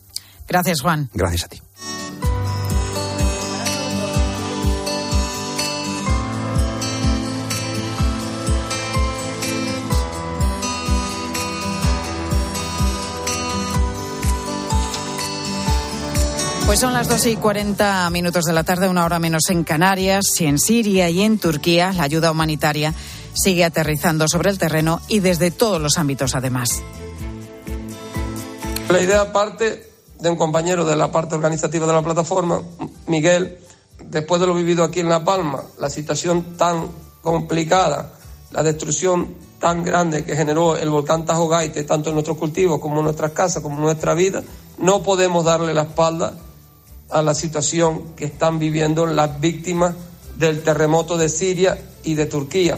Gracias, Juan. Gracias a ti. Pues son las 2 y 40 minutos de la tarde, una hora menos en Canarias, y en Siria y en Turquía la ayuda humanitaria sigue aterrizando sobre el terreno y desde todos los ámbitos además. La idea parte de un compañero de la parte organizativa de la plataforma, Miguel, después de lo vivido aquí en La Palma, la situación tan complicada, la destrucción tan grande que generó el volcán Tajo Gaite, tanto en nuestros cultivos como en nuestras casas, como en nuestra vida, no podemos darle la espalda a la situación que están viviendo las víctimas del terremoto de Siria y de Turquía.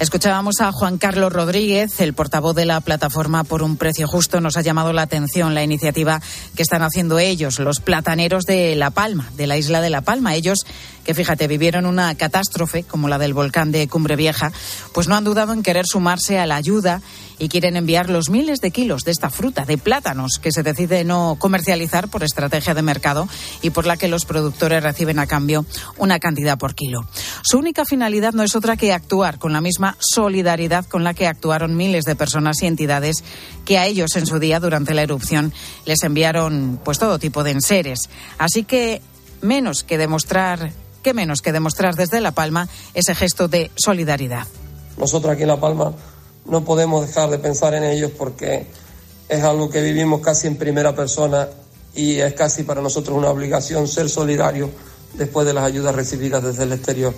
Escuchábamos a Juan Carlos Rodríguez, el portavoz de la plataforma por un precio justo. Nos ha llamado la atención la iniciativa que están haciendo ellos, los plataneros de La Palma, de la isla de La Palma. Ellos que fíjate, vivieron una catástrofe como la del volcán de Cumbre Vieja, pues no han dudado en querer sumarse a la ayuda y quieren enviar los miles de kilos de esta fruta, de plátanos, que se decide no comercializar por estrategia de mercado y por la que los productores reciben a cambio una cantidad por kilo. Su única finalidad no es otra que actuar con la misma solidaridad con la que actuaron miles de personas y entidades que a ellos en su día, durante la erupción, les enviaron pues todo tipo de enseres. Así que menos que demostrar qué menos que demostrar desde La Palma ese gesto de solidaridad. Nosotros aquí en La Palma no podemos dejar de pensar en ellos porque es algo que vivimos casi en primera persona y es casi para nosotros una obligación ser solidario después de las ayudas recibidas desde el exterior.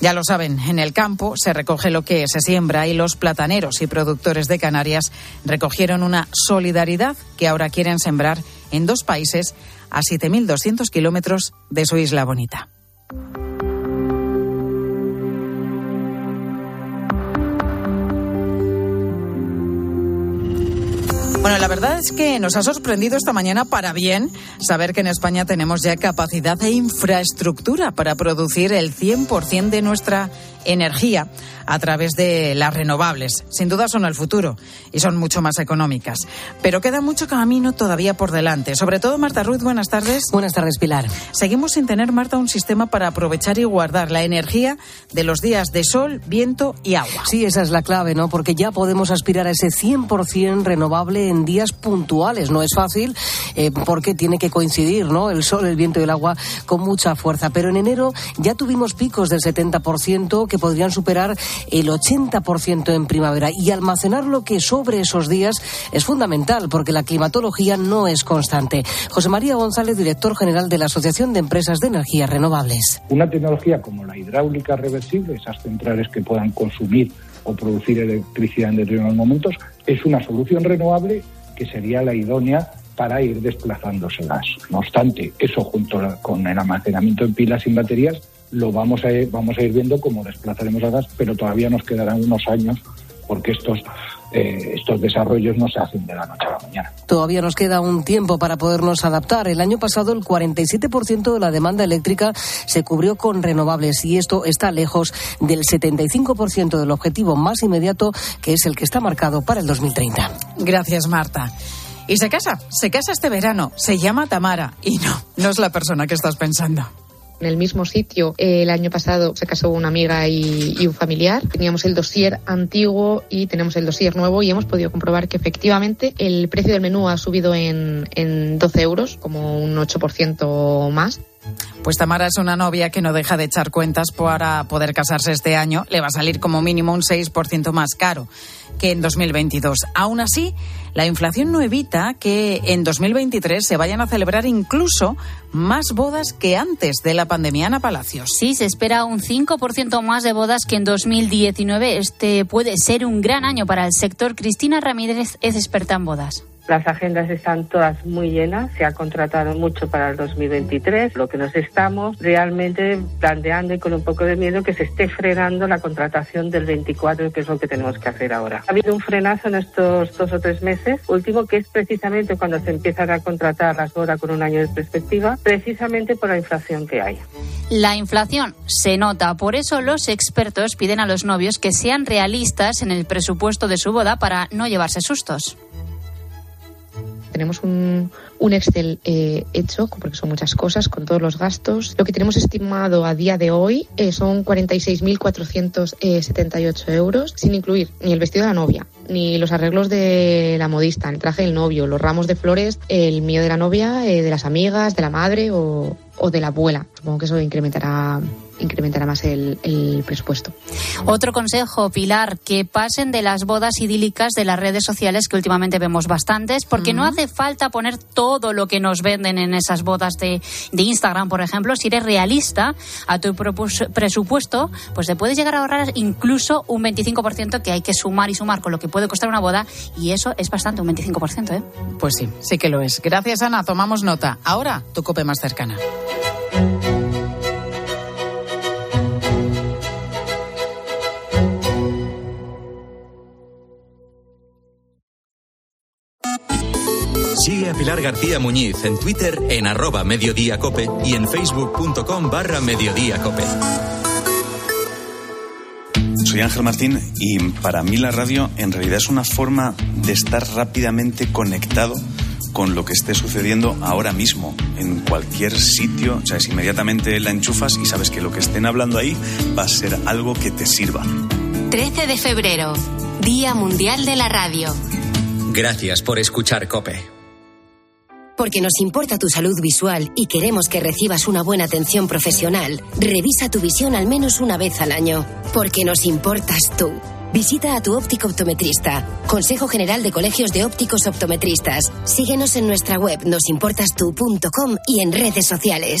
Ya lo saben, en el campo se recoge lo que se siembra y los plataneros y productores de Canarias recogieron una solidaridad que ahora quieren sembrar en dos países a 7.200 kilómetros de su isla bonita. Bueno, la verdad es que nos ha sorprendido esta mañana para bien saber que en España tenemos ya capacidad e infraestructura para producir el 100% de nuestra energía a través de las renovables. Sin duda son el futuro y son mucho más económicas. Pero queda mucho camino todavía por delante. Sobre todo, Marta Ruiz, buenas tardes. Buenas tardes, Pilar. Seguimos sin tener, Marta, un sistema para aprovechar y guardar la energía de los días de sol, viento y agua. Sí, esa es la clave, ¿no? Porque ya podemos aspirar a ese 100% renovable en días puntuales. No es fácil eh, porque tiene que coincidir ¿no? el sol, el viento y el agua con mucha fuerza. Pero en enero ya tuvimos picos del 70% que podrían superar el 80% en primavera. Y almacenar lo que sobre esos días es fundamental porque la climatología no es constante. José María González, director general de la Asociación de Empresas de Energías Renovables. Una tecnología como la hidráulica reversible, esas centrales que puedan consumir o producir electricidad en determinados momentos, es una solución renovable que sería la idónea para ir desplazándose gas. No obstante, eso junto con el almacenamiento en pilas sin baterías lo vamos a ir, vamos a ir viendo cómo desplazaremos a gas, pero todavía nos quedarán unos años porque estos eh, estos desarrollos no se hacen de la noche a la mañana. Todavía nos queda un tiempo para podernos adaptar. El año pasado el 47% de la demanda eléctrica se cubrió con renovables y esto está lejos del 75% del objetivo más inmediato que es el que está marcado para el 2030. Gracias, Marta. Y se casa, se casa este verano. Se llama Tamara y no, no es la persona que estás pensando en el mismo sitio. El año pasado se casó una amiga y, un familiar. Teníamos el dossier antiguo y tenemos el dossier nuevo y hemos podido comprobar que efectivamente el precio del menú ha subido en, en 12 euros, como un 8% más. Pues Tamara es una novia que no deja de echar cuentas para poder casarse este año. Le va a salir como mínimo un 6% más caro que en 2022. Aún así, la inflación no evita que en 2023 se vayan a celebrar incluso más bodas que antes de la pandemia. Ana Palacios. Sí, se espera un 5% más de bodas que en 2019. Este puede ser un gran año para el sector. Cristina Ramírez es experta en bodas. Las agendas están todas muy llenas, se ha contratado mucho para el 2023, lo que nos estamos realmente planteando y con un poco de miedo que se esté frenando la contratación del 24, que es lo que tenemos que hacer ahora. Ha habido un frenazo en estos dos o tres meses, último que es precisamente cuando se empiezan a contratar las bodas con un año de perspectiva, precisamente por la inflación que hay. La inflación se nota, por eso los expertos piden a los novios que sean realistas en el presupuesto de su boda para no llevarse sustos. Tenemos un, un Excel eh, hecho, porque son muchas cosas, con todos los gastos. Lo que tenemos estimado a día de hoy eh, son 46.478 euros, sin incluir ni el vestido de la novia, ni los arreglos de la modista, el traje del novio, los ramos de flores, el mío de la novia, eh, de las amigas, de la madre o, o de la abuela. Supongo que eso incrementará incrementará más el, presupuesto. Otro consejo, Pilar, que pasen de las bodas idílicas de las redes sociales, que últimamente vemos bastantes, porque no hace falta poner todo lo que nos venden en esas bodas de, de Instagram, por ejemplo. Si eres realista a tu presupuesto, pues te puedes llegar a ahorrar incluso un 25% que hay que sumar y sumar con lo que puede costar una boda, y eso es bastante, un 25%, ¿eh? Pues sí, sí que lo es. Gracias, Ana. Tomamos nota. Ahora, tu cope más cercana. A Pilar García Muñiz en Twitter en arroba mediodíacope y en facebook.com barra mediodíacope. Soy Ángel Martín y para mí la radio en realidad es una forma de estar rápidamente conectado con lo que esté sucediendo ahora mismo, en cualquier sitio. O sea, es inmediatamente la enchufas y sabes que lo que estén hablando ahí va a ser algo que te sirva. 13 de febrero, Día Mundial de la Radio. Gracias por escuchar Cope. Porque nos importa tu salud visual y queremos que recibas una buena atención profesional, revisa tu visión al menos una vez al año. Porque nos importas tú. Visita a tu óptico optometrista. Consejo General de Colegios de Ópticos Optometristas. Síguenos en nuestra web nosimportastu.com y en redes sociales.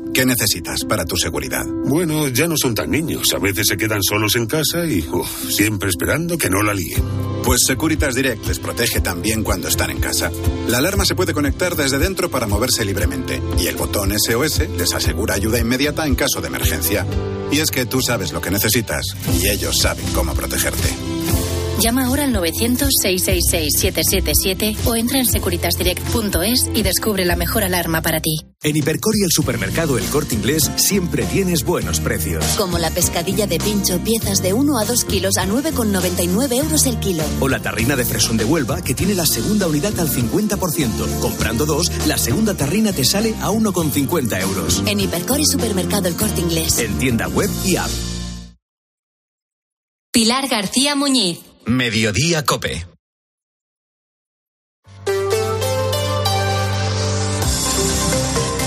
¿Qué necesitas para tu seguridad? Bueno, ya no son tan niños. A veces se quedan solos en casa y siempre esperando que no la líen. Pues Securitas Direct les protege también cuando están en casa. La alarma se puede conectar desde dentro para moverse libremente y el botón SOS les asegura ayuda inmediata en caso de emergencia. Y es que tú sabes lo que necesitas y ellos saben cómo protegerte. Llama ahora al 900-666-777 o entra en securitasdirect.es y descubre la mejor alarma para ti. En Hipercor y el supermercado El Corte Inglés siempre tienes buenos precios. Como la pescadilla de pincho, piezas de 1 a 2 kilos a 9,99 euros el kilo. O la tarrina de fresón de Huelva que tiene la segunda unidad al 50%. Comprando dos, la segunda tarrina te sale a 1,50 euros. En Hipercor y supermercado El Corte Inglés. En tienda web y app. Pilar García Muñiz. Mediodía Cope.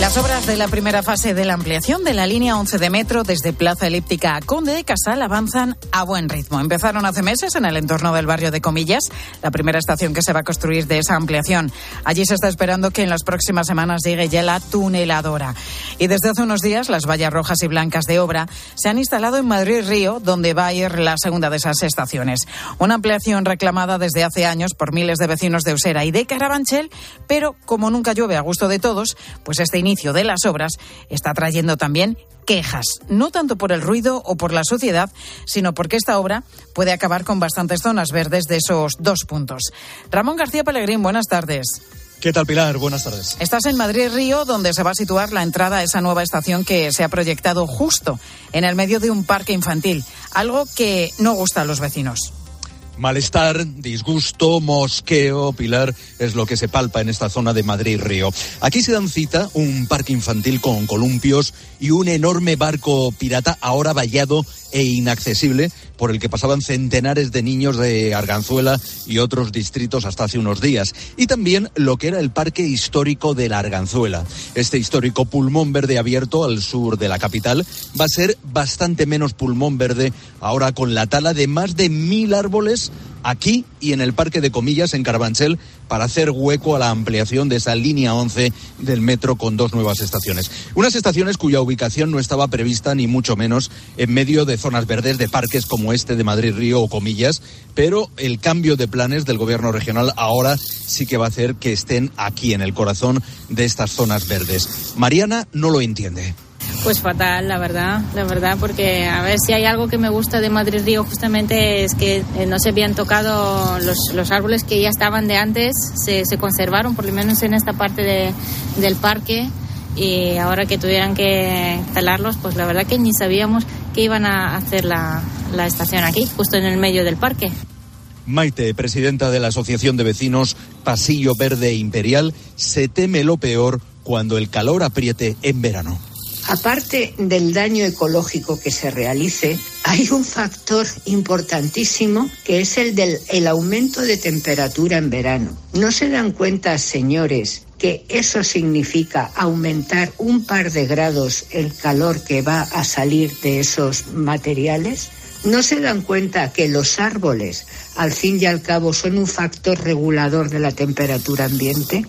Las obras de la primera fase de la ampliación de la línea 11 de metro desde Plaza Elíptica a Conde de Casal avanzan a buen ritmo. Empezaron hace meses en el entorno del barrio de Comillas, la primera estación que se va a construir de esa ampliación. Allí se está esperando que en las próximas semanas llegue ya la tuneladora. Y desde hace unos días las vallas rojas y blancas de obra se han instalado en Madrid Río, donde va a ir la segunda de esas estaciones. Una ampliación reclamada desde hace años por miles de vecinos de Usera y de Carabanchel, pero como nunca llueve a gusto de todos, pues este inicio de las obras está trayendo también quejas, no tanto por el ruido o por la suciedad, sino porque esta obra puede acabar con bastantes zonas verdes de esos dos puntos. Ramón García Pellegrín, buenas tardes. ¿Qué tal, Pilar? Buenas tardes. Estás en Madrid Río, donde se va a situar la entrada a esa nueva estación que se ha proyectado justo en el medio de un parque infantil, algo que no gusta a los vecinos. Malestar, disgusto, mosqueo, Pilar, es lo que se palpa en esta zona de Madrid-Río. Aquí se dan cita un parque infantil con columpios y un enorme barco pirata ahora vallado e inaccesible por el que pasaban centenares de niños de Arganzuela y otros distritos hasta hace unos días. Y también lo que era el Parque Histórico de la Arganzuela. Este histórico pulmón verde abierto al sur de la capital va a ser bastante menos pulmón verde ahora con la tala de más de mil árboles aquí y en el Parque de Comillas, en Carabanchel, para hacer hueco a la ampliación de esa línea 11 del metro con dos nuevas estaciones. Unas estaciones cuya ubicación no estaba prevista ni mucho menos en medio de zonas verdes de parques como este de Madrid Río o Comillas, pero el cambio de planes del gobierno regional ahora sí que va a hacer que estén aquí en el corazón de estas zonas verdes. Mariana no lo entiende. Pues fatal, la verdad, la verdad, porque a ver si hay algo que me gusta de Madrid Río justamente es que eh, no se habían tocado los, los árboles que ya estaban de antes, se, se conservaron, por lo menos en esta parte de, del parque, y ahora que tuvieran que talarlos, pues la verdad que ni sabíamos que iban a hacer la, la estación aquí, justo en el medio del parque. Maite, presidenta de la Asociación de Vecinos Pasillo Verde Imperial, se teme lo peor cuando el calor apriete en verano. Aparte del daño ecológico que se realice, hay un factor importantísimo que es el del el aumento de temperatura en verano. ¿No se dan cuenta, señores, que eso significa aumentar un par de grados el calor que va a salir de esos materiales? ¿No se dan cuenta que los árboles, al fin y al cabo, son un factor regulador de la temperatura ambiente?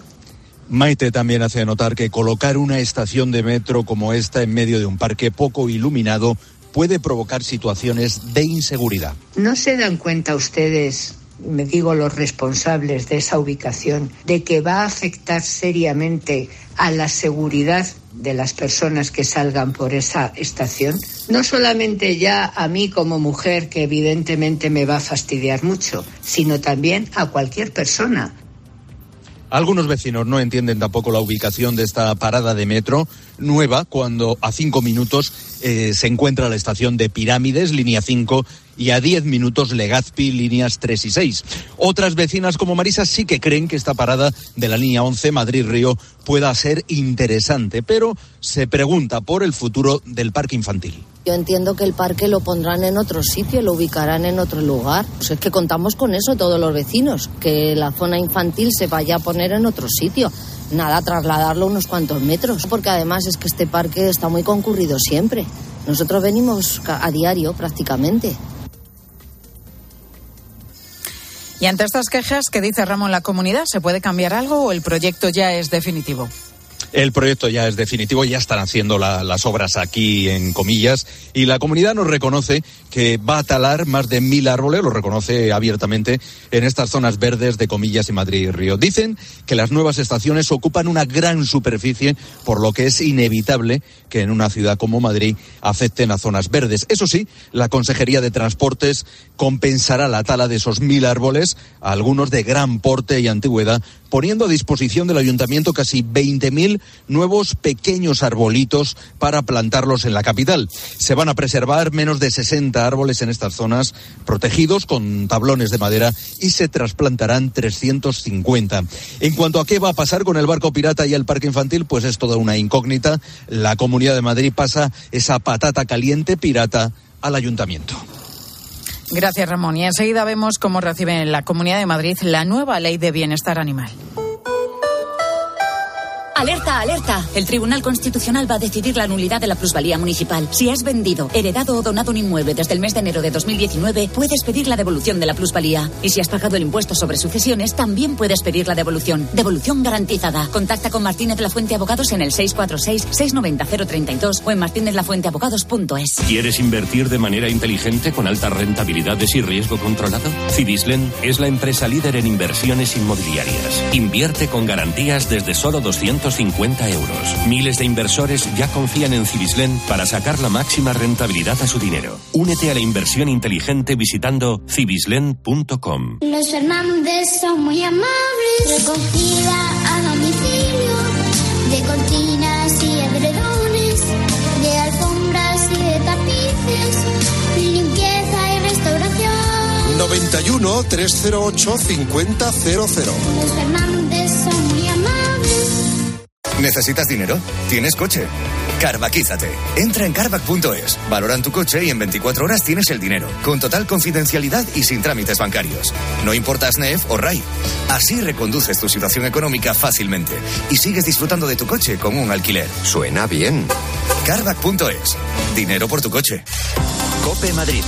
Maite también hace notar que colocar una estación de metro como esta en medio de un parque poco iluminado puede provocar situaciones de inseguridad. ¿No se dan cuenta ustedes, me digo los responsables de esa ubicación, de que va a afectar seriamente a la seguridad de las personas que salgan por esa estación? No solamente ya a mí como mujer, que evidentemente me va a fastidiar mucho, sino también a cualquier persona. Algunos vecinos no entienden tampoco la ubicación de esta parada de metro nueva cuando a cinco minutos eh, se encuentra la estación de Pirámides, línea 5, y a 10 minutos Legazpi, líneas 3 y 6. Otras vecinas como Marisa sí que creen que esta parada de la línea 11 Madrid-Río pueda ser interesante, pero se pregunta por el futuro del parque infantil. Yo entiendo que el parque lo pondrán en otro sitio, lo ubicarán en otro lugar. Pues es que contamos con eso todos los vecinos, que la zona infantil se vaya a poner en otro sitio. Nada, trasladarlo unos cuantos metros, porque además es que este parque está muy concurrido siempre. Nosotros venimos a diario prácticamente. Y ante estas quejas, ¿qué dice Ramón la comunidad? ¿Se puede cambiar algo o el proyecto ya es definitivo? El proyecto ya es definitivo, ya están haciendo la, las obras aquí en comillas y la comunidad nos reconoce que va a talar más de mil árboles, lo reconoce abiertamente, en estas zonas verdes de comillas y Madrid y Río. Dicen que las nuevas estaciones ocupan una gran superficie, por lo que es inevitable que en una ciudad como Madrid afecten a zonas verdes. Eso sí, la Consejería de Transportes compensará la tala de esos mil árboles, algunos de gran porte y antigüedad, poniendo a disposición del ayuntamiento casi 20.000 nuevos pequeños arbolitos para plantarlos en la capital. Se van a preservar menos de 60 árboles en estas zonas protegidos con tablones de madera y se trasplantarán 350. En cuanto a qué va a pasar con el barco pirata y el parque infantil, pues es toda una incógnita. La Comunidad de Madrid pasa esa patata caliente pirata al ayuntamiento. Gracias, Ramón. Y enseguida vemos cómo recibe en la Comunidad de Madrid la nueva ley de bienestar animal. Alerta, alerta. El Tribunal Constitucional va a decidir la nulidad de la plusvalía municipal. Si has vendido, heredado o donado un inmueble desde el mes de enero de 2019, puedes pedir la devolución de la plusvalía. Y si has pagado el impuesto sobre sucesiones, también puedes pedir la devolución. Devolución garantizada. Contacta con Martínez La Fuente Abogados en el 646-690-032 o en martinezlafuenteabogados.es. ¿Quieres invertir de manera inteligente con altas rentabilidades y riesgo controlado? Cibislen es la empresa líder en inversiones inmobiliarias. Invierte con garantías desde solo 200 50 euros. Miles de inversores ya confían en Cibislen para sacar la máxima rentabilidad a su dinero. Únete a la inversión inteligente visitando cibislen.com. Los Fernández son muy amables. Recogida a domicilio de cortinas y edredones, de alfombras y de tapices, limpieza y restauración. 91 308 5000. Los Fernández son muy amables. ¿Necesitas dinero? ¿Tienes coche? Carvaquízate. Entra en carvac.es, valoran tu coche y en 24 horas tienes el dinero, con total confidencialidad y sin trámites bancarios. No importa SNEF o RAI. Así reconduces tu situación económica fácilmente y sigues disfrutando de tu coche con un alquiler. Suena bien. Carvac.es. Dinero por tu coche. Cope Madrid.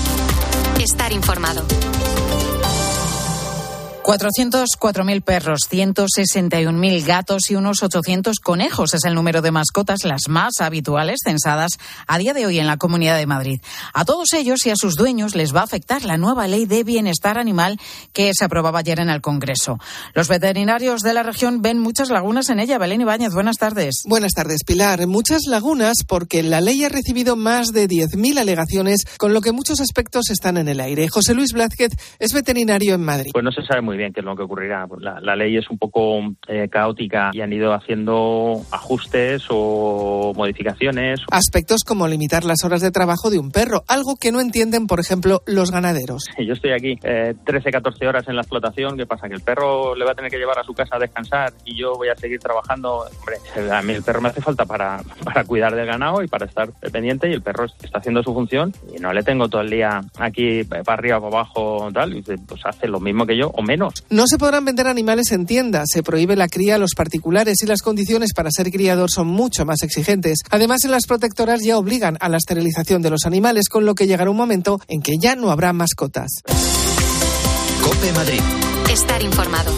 Estar informado. 404.000 perros, 161.000 gatos y unos 800 conejos es el número de mascotas las más habituales censadas a día de hoy en la Comunidad de Madrid. A todos ellos y a sus dueños les va a afectar la nueva ley de bienestar animal que se aprobaba ayer en el Congreso. Los veterinarios de la región ven muchas lagunas en ella. Belén Ibáñez, buenas tardes. Buenas tardes, Pilar. Muchas lagunas porque la ley ha recibido más de 10.000 alegaciones, con lo que muchos aspectos están en el aire. José Luis Blázquez es veterinario en Madrid. Pues no se sabe muy bien qué es lo que ocurrirá. La, la ley es un poco eh, caótica y han ido haciendo ajustes o modificaciones. Aspectos como limitar las horas de trabajo de un perro, algo que no entienden, por ejemplo, los ganaderos. <laughs> Yo estoy aquí eh, 13, 14 horas en la explotación. ¿Qué pasa? Que el perro le va a tener que llevar a su casa a descansar y yo voy a seguir trabajando. Hombre, a mí el perro me hace falta para, <laughs> para cuidar del ganado y para estar pendiente y el perro está haciendo su función y no le tengo todo el día aquí para arriba, para abajo, tal. Y pues hace lo mismo que yo o menos. No se podrán vender animales en tiendas, se prohíbe la cría a los particulares y las condiciones para ser criador son mucho más exigentes. Además, en las protectoras ya obligan a la esterilización de los animales, con lo que llegará un momento en que ya no habrá mascotas. Cope Madrid. Estar informado.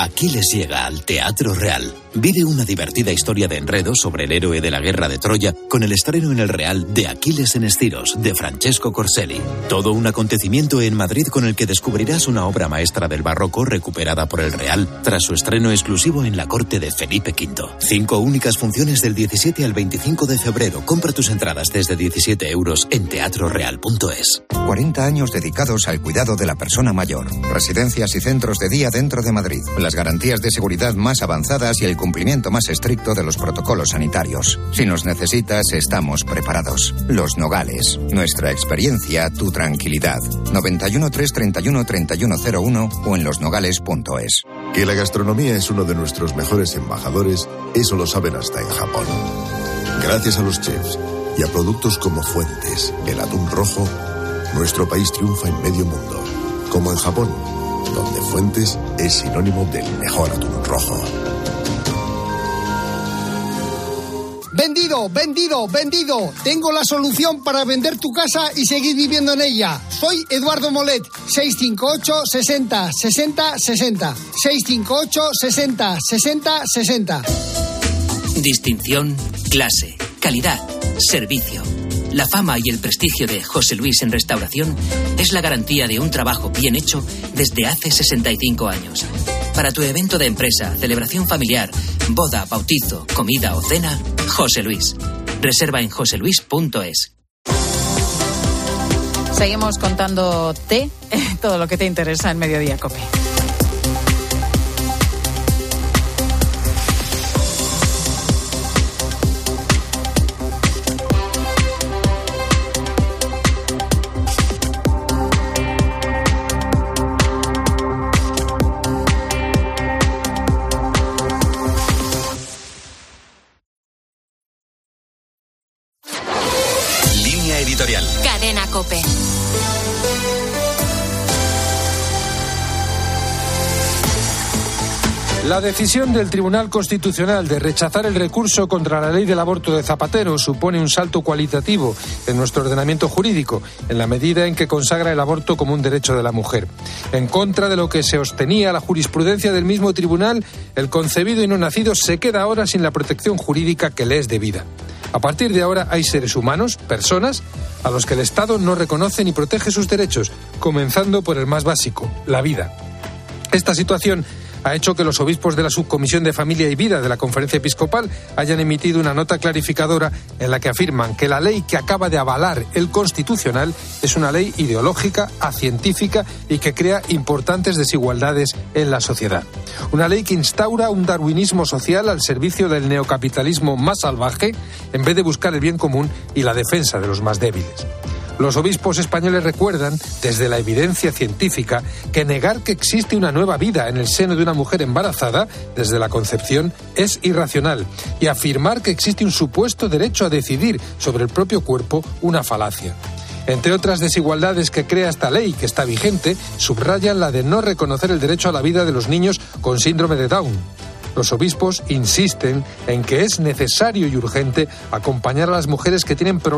Aquiles llega al Teatro Real. Vive una divertida historia de enredo sobre el héroe de la guerra de Troya con el estreno en el Real de Aquiles en Estiros de Francesco Corselli. Todo un acontecimiento en Madrid con el que descubrirás una obra maestra del barroco recuperada por el Real tras su estreno exclusivo en la corte de Felipe V. Cinco únicas funciones del 17 al 25 de febrero. Compra tus entradas desde 17 euros en teatroreal.es. 40 años dedicados al cuidado de la persona mayor. Residencias y centros de día dentro de Madrid. Garantías de seguridad más avanzadas y el cumplimiento más estricto de los protocolos sanitarios. Si nos necesitas, estamos preparados. Los Nogales. Nuestra experiencia, tu tranquilidad. 91 331 3101 o en losnogales.es. Que la gastronomía es uno de nuestros mejores embajadores, eso lo saben hasta en Japón. Gracias a los chefs y a productos como Fuentes, el atún rojo, nuestro país triunfa en medio mundo, como en Japón, donde Fuentes es sinónimo del mejor atún rojo. Vendido, vendido, vendido. Tengo la solución para vender tu casa y seguir viviendo en ella. Soy Eduardo Molet, 658 60 60 60. 658 60 60 60. Distinción, clase, calidad, servicio. La fama y el prestigio de José Luis en restauración es la garantía de un trabajo bien hecho desde hace 65 años. Para tu evento de empresa, celebración familiar, boda, bautizo, comida o cena, José Luis. Reserva en joseluis.es. Seguimos contándote <laughs> todo lo que te interesa en Mediodía Cope. La decisión del Tribunal Constitucional de rechazar el recurso contra la ley del aborto de Zapatero supone un salto cualitativo en nuestro ordenamiento jurídico, en la medida en que consagra el aborto como un derecho de la mujer. En contra de lo que se sostenía la jurisprudencia del mismo tribunal, el concebido y no nacido se queda ahora sin la protección jurídica que le es debida. A partir de ahora hay seres humanos, personas, a los que el Estado no reconoce ni protege sus derechos, comenzando por el más básico, la vida. Esta situación ha hecho que los obispos de la Subcomisión de Familia y Vida de la Conferencia Episcopal hayan emitido una nota clarificadora en la que afirman que la ley que acaba de avalar el Constitucional es una ley ideológica, acientífica y que crea importantes desigualdades en la sociedad. Una ley que instaura un darwinismo social al servicio del neocapitalismo más salvaje en vez de buscar el bien común y la defensa de los más débiles. Los obispos españoles recuerdan, desde la evidencia científica, que negar que existe una nueva vida en el seno de una mujer embarazada, desde la concepción, es irracional, y afirmar que existe un supuesto derecho a decidir sobre el propio cuerpo, una falacia. Entre otras desigualdades que crea esta ley que está vigente, subrayan la de no reconocer el derecho a la vida de los niños con síndrome de Down. Los obispos insisten en que es necesario y urgente acompañar a las mujeres que tienen problemas